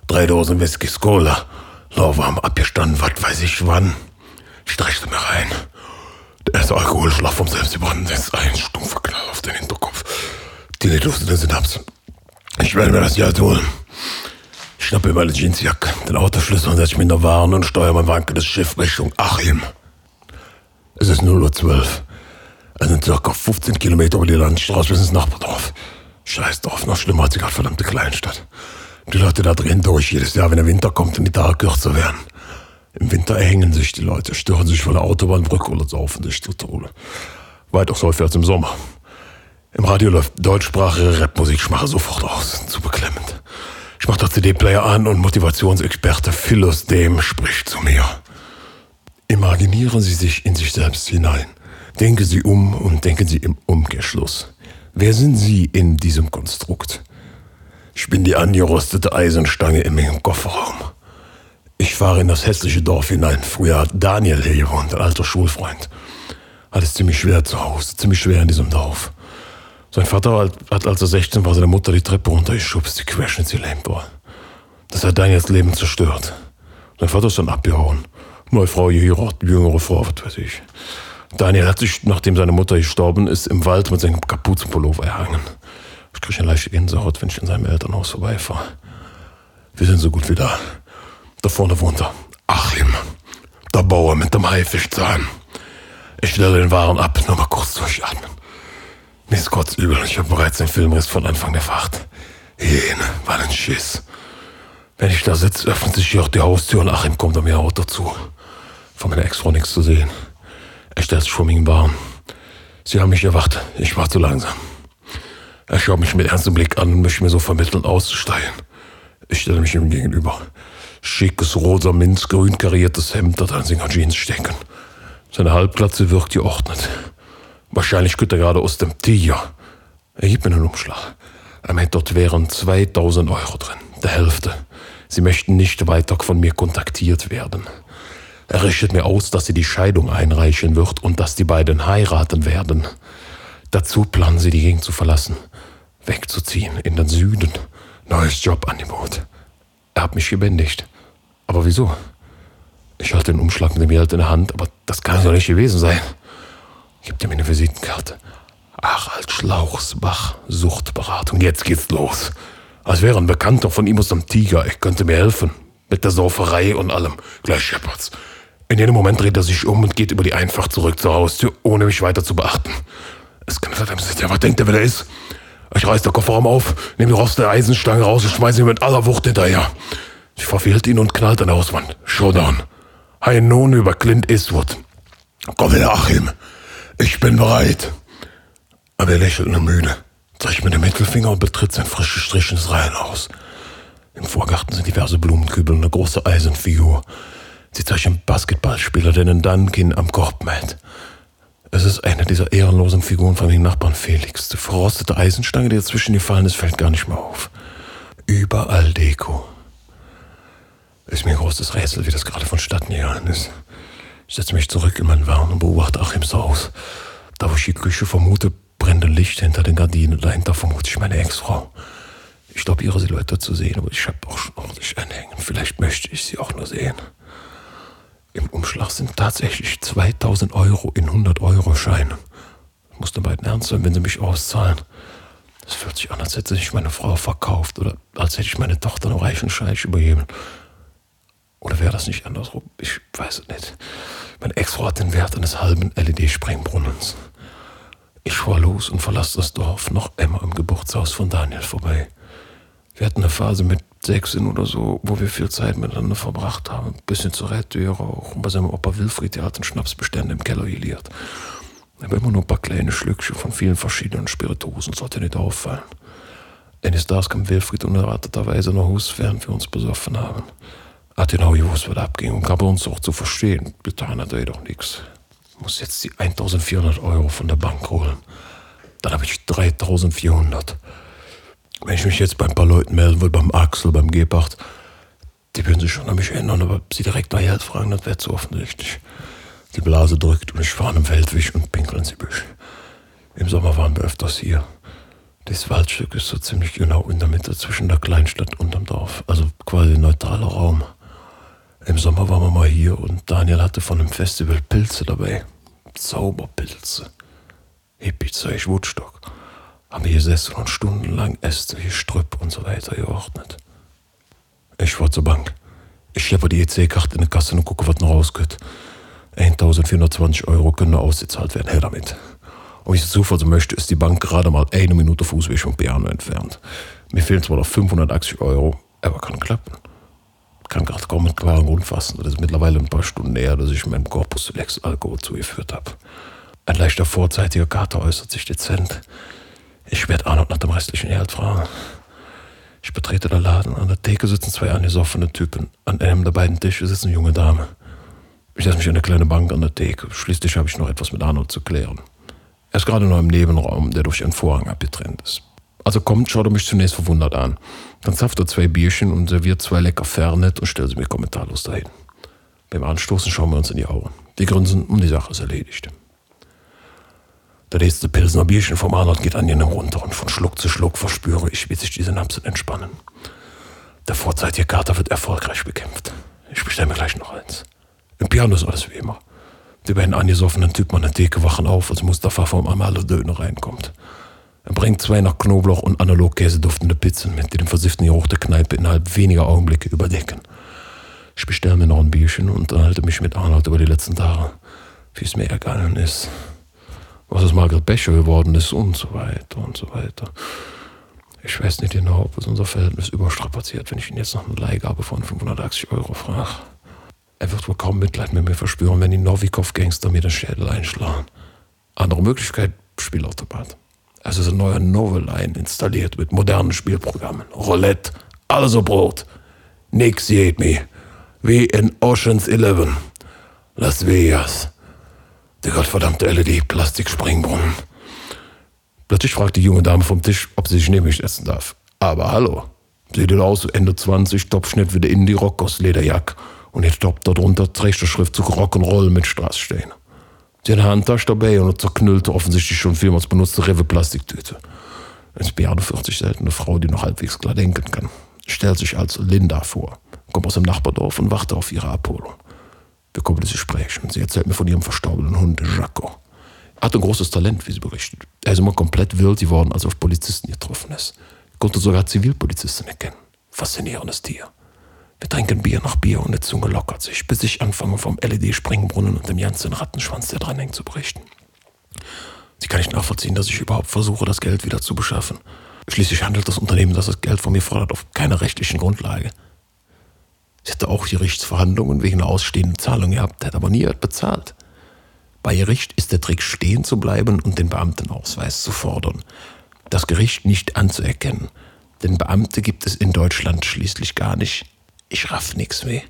Drei Dosen Whisky Cola. Lauwarm abgestanden, was weiß ich wann. Ich streichte mir rein. Der erste Alkoholschlag vom Selbstgebrannten setzt ein. Stumpfer Knall auf den Hinterkopf. Die Litos in den Synapsen. Ich werde mir das Geld holen. Ich schnappe meine Jeansjacke, den Autoschlüssel und setze mich in der Waren und steuere mein wankendes Schiff Richtung Achim. Es ist 0.12 Uhr. Es sind circa 15 Kilometer über die Landstraße bis ins Nachbardorf. Scheiß drauf, noch schlimmer als die verdammte Kleinstadt. Die Leute da drehen durch jedes Jahr, wenn der Winter kommt und die Tage kürzer werden. Im Winter erhängen sich die Leute, stören sich von der Autobahnbrücke oder saufen sich zu Tode. Weitaus häufiger als im Sommer. Im Radio läuft deutschsprachige Rapmusik, ich mache sofort aus. Zu beklemmend. Ich mache den CD-Player an und Motivationsexperte Philos Dem spricht zu mir. Imaginieren Sie sich in sich selbst hinein. Denken Sie um und denken Sie im Umkehrschluss. Wer sind Sie in diesem Konstrukt? Ich bin die angerostete Eisenstange meinem Kofferraum. Ich fahre in das hässliche Dorf hinein. Früher hat Daniel hier gewohnt, ein alter Schulfreund. Hat es ziemlich schwer zu Hause, ziemlich schwer in diesem Dorf. Sein Vater hat, als er 16 war, seine Mutter die Treppe runtergeschubst, die querschnittsgelähmt war. Das hat Daniels Leben zerstört. Sein Vater ist dann abgehauen. Neue Frau geheiratet, jüngere Frau, was weiß ich. Daniel hat sich, nachdem seine Mutter gestorben ist, im Wald mit seinem Kapuzenpullover erhangen. Ich kriege eine leichte Gänsehaut, wenn ich in seinem Elternhaus vorbeifahre. Wir sind so gut wie da. Da vorne wohnt er. Achim. Der Bauer mit dem Haifischzahn. Ich stelle den Waren ab, nur mal kurz durchatmen. Mir ist kurz übel, ich habe bereits den Filmriss von Anfang der Fahrt. Jene, war ein Schiss. Wenn ich da sitze, öffnet sich hier auch die Haustür und Achim kommt an mir auch dazu. Von meiner Ex-Frau nichts zu sehen. Er stellt sich vor in Bahn. Sie haben mich erwacht, ich war zu langsam. Er schaut mich mit ernstem Blick an und möchte mir so vermitteln, auszusteigen. Ich stelle mich ihm gegenüber. Schickes, rosa Minz, grün kariertes Hemd, das an seiner Jeans stecken. Seine Halbglatze wirkt geordnet. Wahrscheinlich kommt er gerade aus dem Tiger. Er gibt mir einen Umschlag. Er meint, dort wären 2000 Euro drin. Der Hälfte. Sie möchten nicht weiter von mir kontaktiert werden. Er richtet mir aus, dass sie die Scheidung einreichen wird und dass die beiden heiraten werden. Dazu planen sie, die Gegend zu verlassen, wegzuziehen in den Süden. Neues Jobangebot. Er hat mich gebändigt. Aber wieso? Ich halte den Umschlag mit dem Geld in der Hand, aber das kann doch nicht gewesen sein. Gibt ihm eine Visitenkarte. Harald Schlauchsbach, Suchtberatung. Jetzt geht's los. Als wäre ein Bekannter von ihm aus dem Tiger. Ich könnte mir helfen. Mit der Sauferei und allem. Gleich Shepherds. In jedem Moment dreht er sich um und geht über die einfach zurück zur Haustür, ohne mich weiter zu beachten. Es kann verdammt sein, was denkt er, wer der ist? Ich reiß den Kofferraum auf, nehme die Rost der Eisenstange raus und schmeiße ihn mit aller Wucht hinterher. Ich verfehlt ihn und knallt an der Hauswand. Showdown. Ein Nun über Clint Eastwood. Komm wieder, Achim. Ich bin bereit. Aber er lächelt nur müde, zeigt mir den Mittelfinger und betritt sein frisch gestrichenes Reihenhaus. Im Vorgarten sind diverse Blumenkübel und eine große Eisenfigur. Sie zeigt einen Basketballspieler, der einen Dunkin am Korb mäht. Es ist eine dieser ehrenlosen Figuren von dem Nachbarn Felix. Die verrostete Eisenstange, die dazwischen gefallen ist, fällt gar nicht mehr auf. Überall Deko. Ist mir ein großes Rätsel, wie das gerade vonstatten gegangen ist. Ich setze mich zurück in meinen Wagen und beobachte Achims Haus. Da, wo ich die Küche vermute, brennt ein Licht hinter den Gardinen. Dahinter vermute ich meine Ex-Frau. Ich glaube, ihre Silhouette zu sehen, aber ich habe auch schon ordentlich anhängen. Vielleicht möchte ich sie auch nur sehen. Im Umschlag sind tatsächlich 2000 Euro in 100-Euro-Scheinen. Ich muss dabei ernst sein, wenn sie mich auszahlen. Es fühlt sich an, als hätte sich meine Frau verkauft oder als hätte ich meine Tochter einem reichen Scheich übergeben. Oder wäre das nicht andersrum? Ich weiß es nicht. Mein Ex-Frau hat den Wert eines halben LED-Sprengbrunnens. Ich fahr los und verlasse das Dorf noch immer im Geburtshaus von Daniel vorbei. Wir hatten eine Phase mit 16 oder so, wo wir viel Zeit miteinander verbracht haben. Ein bisschen zur Rettung auch. Und bei seinem Opa Wilfried, der hat einen Schnapsbestände im Keller geliert. Aber immer nur ein paar kleine Schlückchen von vielen verschiedenen Spirituosen, sollte nicht auffallen. Eines Tages kam Wilfried unerwarteterweise nach Hus, während wir uns besoffen haben hat genau gewusst, was abging und gab uns auch zu verstehen. Getan hat er jedoch nichts. Muss jetzt die 1400 Euro von der Bank holen. Dann habe ich 3400. Wenn ich mich jetzt bei ein paar Leuten melden will, beim Axel, beim Gebhardt, die würden sich schon an mich ändern, aber sie direkt nach Geld fragen, das wäre zu offensichtlich. Die Blase drückt und ich fahre im Feldwig und pinkel ins Büsch. Im Sommer waren wir öfters hier. Das Waldstück ist so ziemlich genau in der Mitte zwischen der Kleinstadt und dem Dorf. Also quasi neutraler Raum. Im Sommer waren wir mal hier und Daniel hatte von einem Festival Pilze dabei. Zauberpilze. Hippie-Zeug, Woodstock. Haben wir gesessen und stundenlang Äste, Strüpp und so weiter geordnet. Ich fahr zur Bank. Ich schleppe die EC-Karte in die Kasse und gucke, was noch rausgeht. 1420 Euro können ausgezahlt werden. Her damit. Und ich es Zufall so möchte, ist die Bank gerade mal eine Minute Fußweg vom Piano entfernt. Mir fehlen zwar noch 580 Euro, aber kann klappen kann gerade kaum mit klarem Grund fassen. Das ist mittlerweile ein paar Stunden näher, dass ich meinem Corpus Lex Alkohol zugeführt habe. Ein leichter vorzeitiger Kater äußert sich dezent. Ich werde Arnold nach dem restlichen Geld fragen. Ich betrete den Laden. An der Theke sitzen zwei angesoffene Typen. An einem der beiden Tische sitzt eine junge Dame. Ich setze mich an eine kleine Bank an der Theke. Schließlich habe ich noch etwas mit Arnold zu klären. Er ist gerade noch im Nebenraum, der durch einen Vorhang abgetrennt ist. Also kommt, schaut er mich zunächst verwundert an. Dann zapft er zwei Bierchen und serviert zwei lecker Fernet und stellt sie mir kommentarlos dahin. Beim Anstoßen schauen wir uns in die Augen. Wir grinsen und die Sache ist erledigt. Der nächste Pilsner Bierchen vom Arnold geht an ihn runter und von Schluck zu Schluck verspüre ich, wie sich diese Napsen entspannen. Der vorzeitige Kater wird erfolgreich bekämpft. Ich bestelle mir gleich noch eins. Im Piano ist alles wie immer. Die beiden angesoffenen Typen an der Theke wachen auf, als Mustafa vom Amalo Döner reinkommt. Er bringt zwei nach Knoblauch und Analogkäse duftende Pizzen mit, die den versifften Geruch der Kneipe innerhalb weniger Augenblicke überdecken. Ich bestelle mir noch ein Bierchen und unterhalte mich mit Arnold über die letzten Tage, wie es mir ergangen ist was aus Margaret Becher geworden ist und so weiter und so weiter. Ich weiß nicht genau, ob es unser Verhältnis überstrapaziert, wenn ich ihn jetzt noch eine Leihgabe von 580 Euro frage. Er wird wohl kaum Mitleid mit mir verspüren, wenn die Novikov-Gangster mir den Schädel einschlagen. Andere Möglichkeit, Spielautomat. Ist ein neuer Noveline installiert mit modernen Spielprogrammen. Roulette, alles so Brot. Nix jed me. Wie in Oceans 11. Las Vegas. Der gottverdammte LED-Plastikspringbrunnen. Plötzlich fragt die junge Dame vom Tisch, ob sie sich mich setzen darf. Aber hallo, ihr aus, Ende 20, Topschnitt wie der Indie-Rock aus Lederjack und jetzt toppt darunter trägt der Schriftzug Rock'n'Roll mit Straß stehen. Sie hat eine Handtasche dabei und eine zerknüllte, offensichtlich schon vielmals benutzte Rewe-Plastiktüte. Eine Beate 40 seltene Frau, die noch halbwegs klar denken kann. Stellt sich als Linda vor, kommt aus dem Nachbardorf und wartet auf ihre Abholung. Wir kommen ins Gespräch und sie erzählt mir von ihrem verstorbenen Hund, Jaco. Er hat ein großes Talent, wie sie berichtet. Er ist immer komplett wild geworden, als er auf Polizisten getroffen ist. Er konnte sogar Zivilpolizisten erkennen. Faszinierendes Tier. Wir trinken Bier nach Bier und die Zunge lockert sich, bis ich anfange, vom LED-Springbrunnen und dem ganzen Rattenschwanz, der dran hängt, zu berichten. Sie kann nicht nachvollziehen, dass ich überhaupt versuche, das Geld wieder zu beschaffen. Schließlich handelt das Unternehmen, das das Geld von mir fordert, auf keiner rechtlichen Grundlage. Sie hätte auch Gerichtsverhandlungen wegen einer ausstehenden Zahlung gehabt, hätte aber nie bezahlt. Bei Gericht ist der Trick stehen zu bleiben und den Beamtenausweis zu fordern. Das Gericht nicht anzuerkennen. Denn Beamte gibt es in Deutschland schließlich gar nicht. Ich raff nix mehr.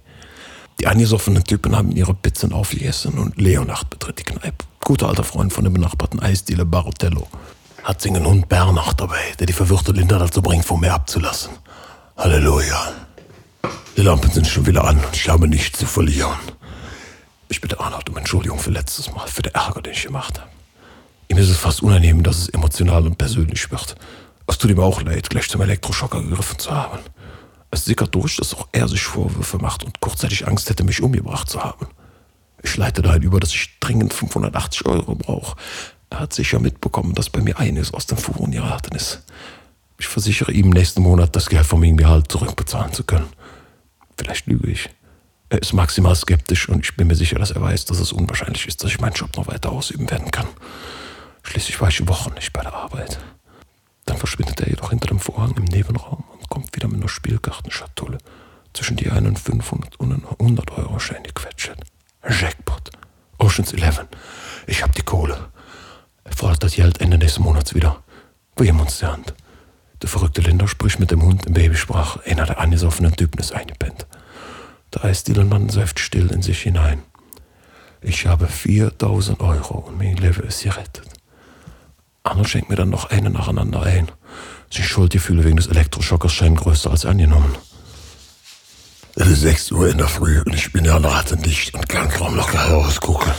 Die angesoffenen Typen haben ihre Pizzen aufgegessen und Leonard betritt die Kneipe. Guter alter Freund von dem benachbarten Eisdealer Barotello. Hat seinen Hund Bernhard dabei, der die verwirrte Linda dazu bringt, vor mir abzulassen. Halleluja. Die Lampen sind schon wieder an und ich habe nichts zu verlieren. Ich bitte Arnold um Entschuldigung für letztes Mal, für den Ärger, den ich gemacht habe. Ihm ist es fast unangenehm, dass es emotional und persönlich wird. Es tut ihm auch leid, gleich zum Elektroschocker gegriffen zu haben. Es sickert durch, dass auch er sich Vorwürfe macht und kurzzeitig Angst hätte, mich umgebracht zu haben. Ich leite dahin über, dass ich dringend 580 Euro brauche. Er hat sicher mitbekommen, dass bei mir eines aus den Fuhren geraten ist. Ich versichere ihm nächsten Monat das Geld vom Gehalt zurückbezahlen zu können. Vielleicht lüge ich. Er ist maximal skeptisch und ich bin mir sicher, dass er weiß, dass es unwahrscheinlich ist, dass ich meinen Job noch weiter ausüben werden kann. Schließlich war ich Wochen nicht bei der Arbeit. Dann verschwindet er jedoch hinter dem Vorhang im Nebenraum kommt wieder mit einer Spielkartenschatulle, zwischen die einen 500 und einen 100 Euro Schein gequetscht. Jackpot. Oceans 11. Ich hab die Kohle. Er fordert das Geld Ende nächsten Monats wieder. Wir geben uns die Hand. Der verrückte Linda spricht mit dem Hund in Babysprache. Einer der angesoffenen Typen ist eingepennt. Der Eisdielenmann säuft still in sich hinein. Ich habe 4000 Euro und mein Leben ist gerettet. Arnold schenkt mir dann noch einen nacheinander ein. Die Schuldgefühle wegen des Elektroschockers scheinen größer als angenommen. Es ist 6 Uhr in der Früh und ich bin ja rattendicht und kann kaum noch herausgucken.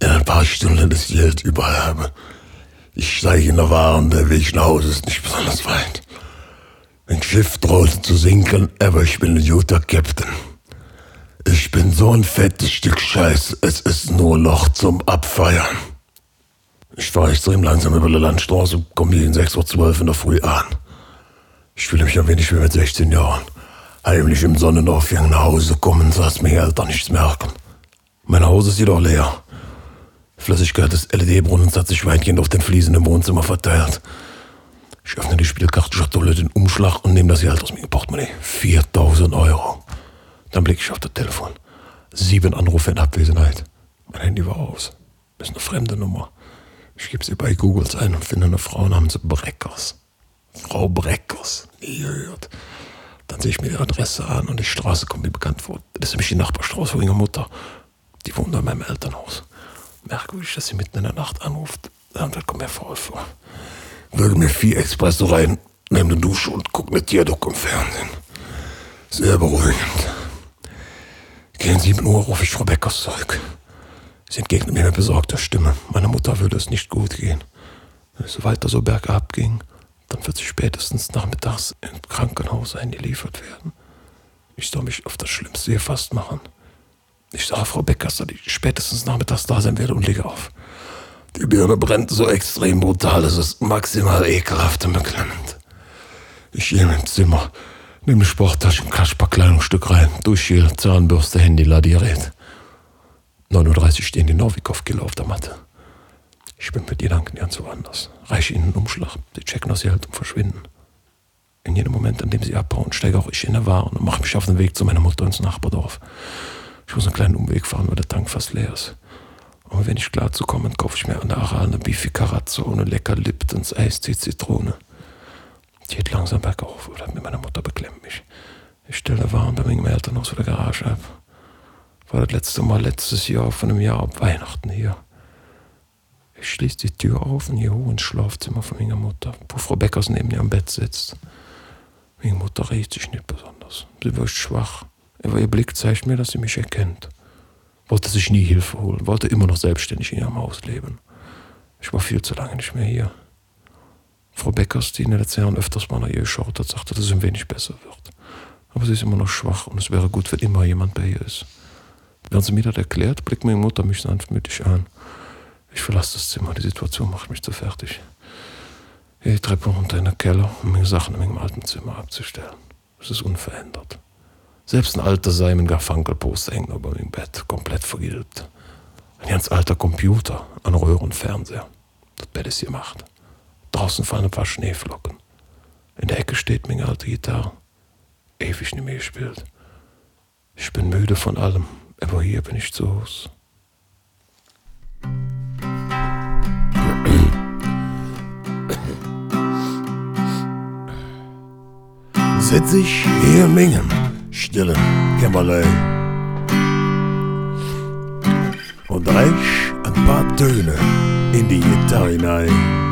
In ein paar Stunden das Geld überall habe. Ich steige in der Waren, der Weg nach Hause ist nicht besonders weit. Mein Schiff droht zu sinken, aber ich bin ein guter Captain. Ich bin so ein fettes Stück Scheiß, es ist nur noch zum Abfeiern. Ich fahre extrem langsam über die Landstraße, komme hier in 6.12 Uhr in der Früh an. Ich fühle mich ein wenig wie mit 16 Jahren. Heimlich im Sonnenaufgang nach Hause kommen, so dass meine Eltern nichts merken. Mein Haus ist jedoch leer. Flüssigkeit des LED-Brunnens hat sich weitgehend auf den Fliesen im Wohnzimmer verteilt. Ich öffne die Spielkartenschatulle, den Umschlag und nehme das Geld aus meinem Portemonnaie. 4000 Euro. Dann blicke ich auf das Telefon. Sieben Anrufe in Abwesenheit. Mein Handy war aus. Ist eine fremde Nummer. Ich gebe sie bei Googles ein und finde eine Frau namens Breckers. Frau Breckers. Nie. Dann sehe ich mir ihre Adresse an und die Straße kommt mir bekannt vor. Das ist nämlich die Nachbarstraße von ihrer Mutter. Die wohnt in meinem Elternhaus. Merkwürdig, dass sie mitten in der Nacht anruft. Ja, das kommt mir voll vor. Würde mir vier Espresso rein, nehme eine Dusche und guck eine Tierdoku im Fernsehen. Sehr beruhigend. Gegen 7 Uhr rufe ich Frau Beckers zurück. Sie entgegnet mir mit besorgter Stimme. Meiner Mutter würde es nicht gut gehen. Wenn es weiter so bergab ging, dann wird sie spätestens nachmittags im Krankenhaus eingeliefert werden. Ich soll mich auf das Schlimmste gefasst machen. Ich sage Frau Beckers, dass ich spätestens nachmittags da sein werde und lege auf. Die Birne brennt so extrem brutal, es ist maximal ekelhaft und beklemmend. Ich gehe ins Zimmer, nehme eine Sporttasche, ein Kasper Kleidungsstück rein, Duschgel, Zahnbürste, Handy, Ladegerät. 9.30 Uhr stehen die Novikov-Killer auf der Matte. Ich bin mit Gedanken ganz woanders. Reiche ihnen einen Umschlag. Sie checken aus ihr halt und verschwinden. In jedem Moment, in dem sie abhauen, steige auch ich in der Waren und mache mich auf den Weg zu meiner Mutter ins Nachbardorf. Ich muss einen kleinen Umweg fahren, weil der Tank fast leer ist. Aber wenn ich klar zu kommen, kaufe ich mir an der Aral eine Beefy Carazzo ohne lecker Liptons Eistee Zitrone. Die geht langsam bergauf oder mit meiner Mutter beklemmt mich. Ich stelle Waren bei meinem Elternhaus vor der Garage ab. War das letzte Mal letztes Jahr von einem Jahr ab Weihnachten hier. Ich schließe die Tür auf und gehe hoch ins Schlafzimmer von meiner Mutter, wo Frau Beckers neben mir am Bett sitzt. Meine Mutter riecht sich nicht besonders. Sie wirkt schwach, aber ihr Blick zeigt mir, dass sie mich erkennt. Wollte sich nie Hilfe holen, wollte immer noch selbstständig in ihrem Haus leben. Ich war viel zu lange nicht mehr hier. Frau Beckers, die in den letzten Jahren öfters mal nach ihr geschaut hat, sagte, dass es ein wenig besser wird. Aber sie ist immer noch schwach und es wäre gut, wenn immer jemand bei ihr ist. Während sie mir das erklärt, blickt meine Mutter mich sanftmütig an. Ich verlasse das Zimmer, die Situation macht mich zu fertig. Ich Treppe runter in den Keller, um meine Sachen in meinem alten Zimmer abzustellen. Es ist unverändert. Selbst ein alter Simon Garfunkel-Poster hängt über meinem Bett, komplett vergilbt. Ein ganz alter Computer, ein Röhrenfernseher. Das Bett ist gemacht. Draußen fallen ein paar Schneeflocken. In der Ecke steht meine alte Gitarre. Ewig nicht mehr gespielt. Ich bin müde von allem, aber hier bin ich zu Hause. Sitz ich hier in Mingen, stillen Kämmerlein. Und reich ein paar Töne in die Gitarre hinein.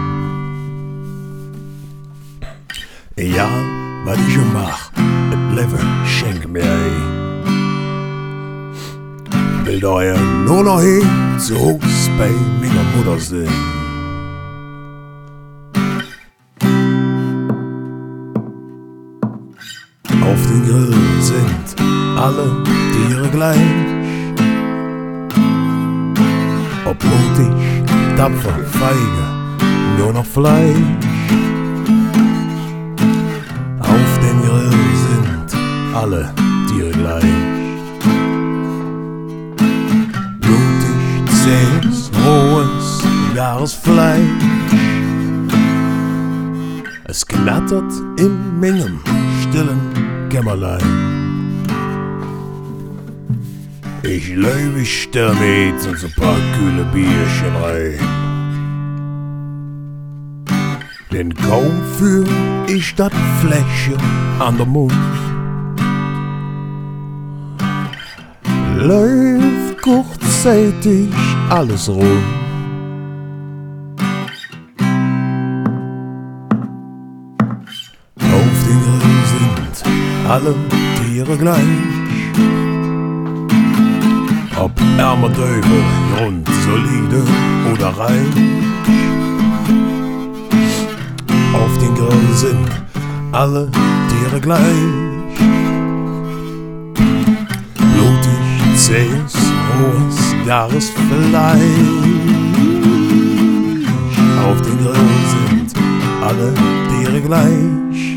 Egal, was ich mach, das Leben schenkt mir ein. Will daher nur noch hin zu Hause bei meiner Mutter sein. Auf den Grill sind alle Tiere gleich. Ob mutig, tapfer, feige, nur noch Fleisch. Auf dem Grill sind alle Tiere gleich. Zähes, rohes, gares Fleisch. Es knattert in Mengem stillen Kämmerlein. Ich löwe ich damit und so paar kühle Bierchen rein. Denn kaum fühl ich dat Fläschchen an der Mund. Läuft kurzzeitig alles rund. Auf den Grill sind alle Tiere gleich. Ob ärmer Döbel, rund, solide oder reich. Auf den Grill sind alle Tiere gleich. Blutig, zähes, rohes, gares Fleisch. Auf den Grill sind alle Tiere gleich.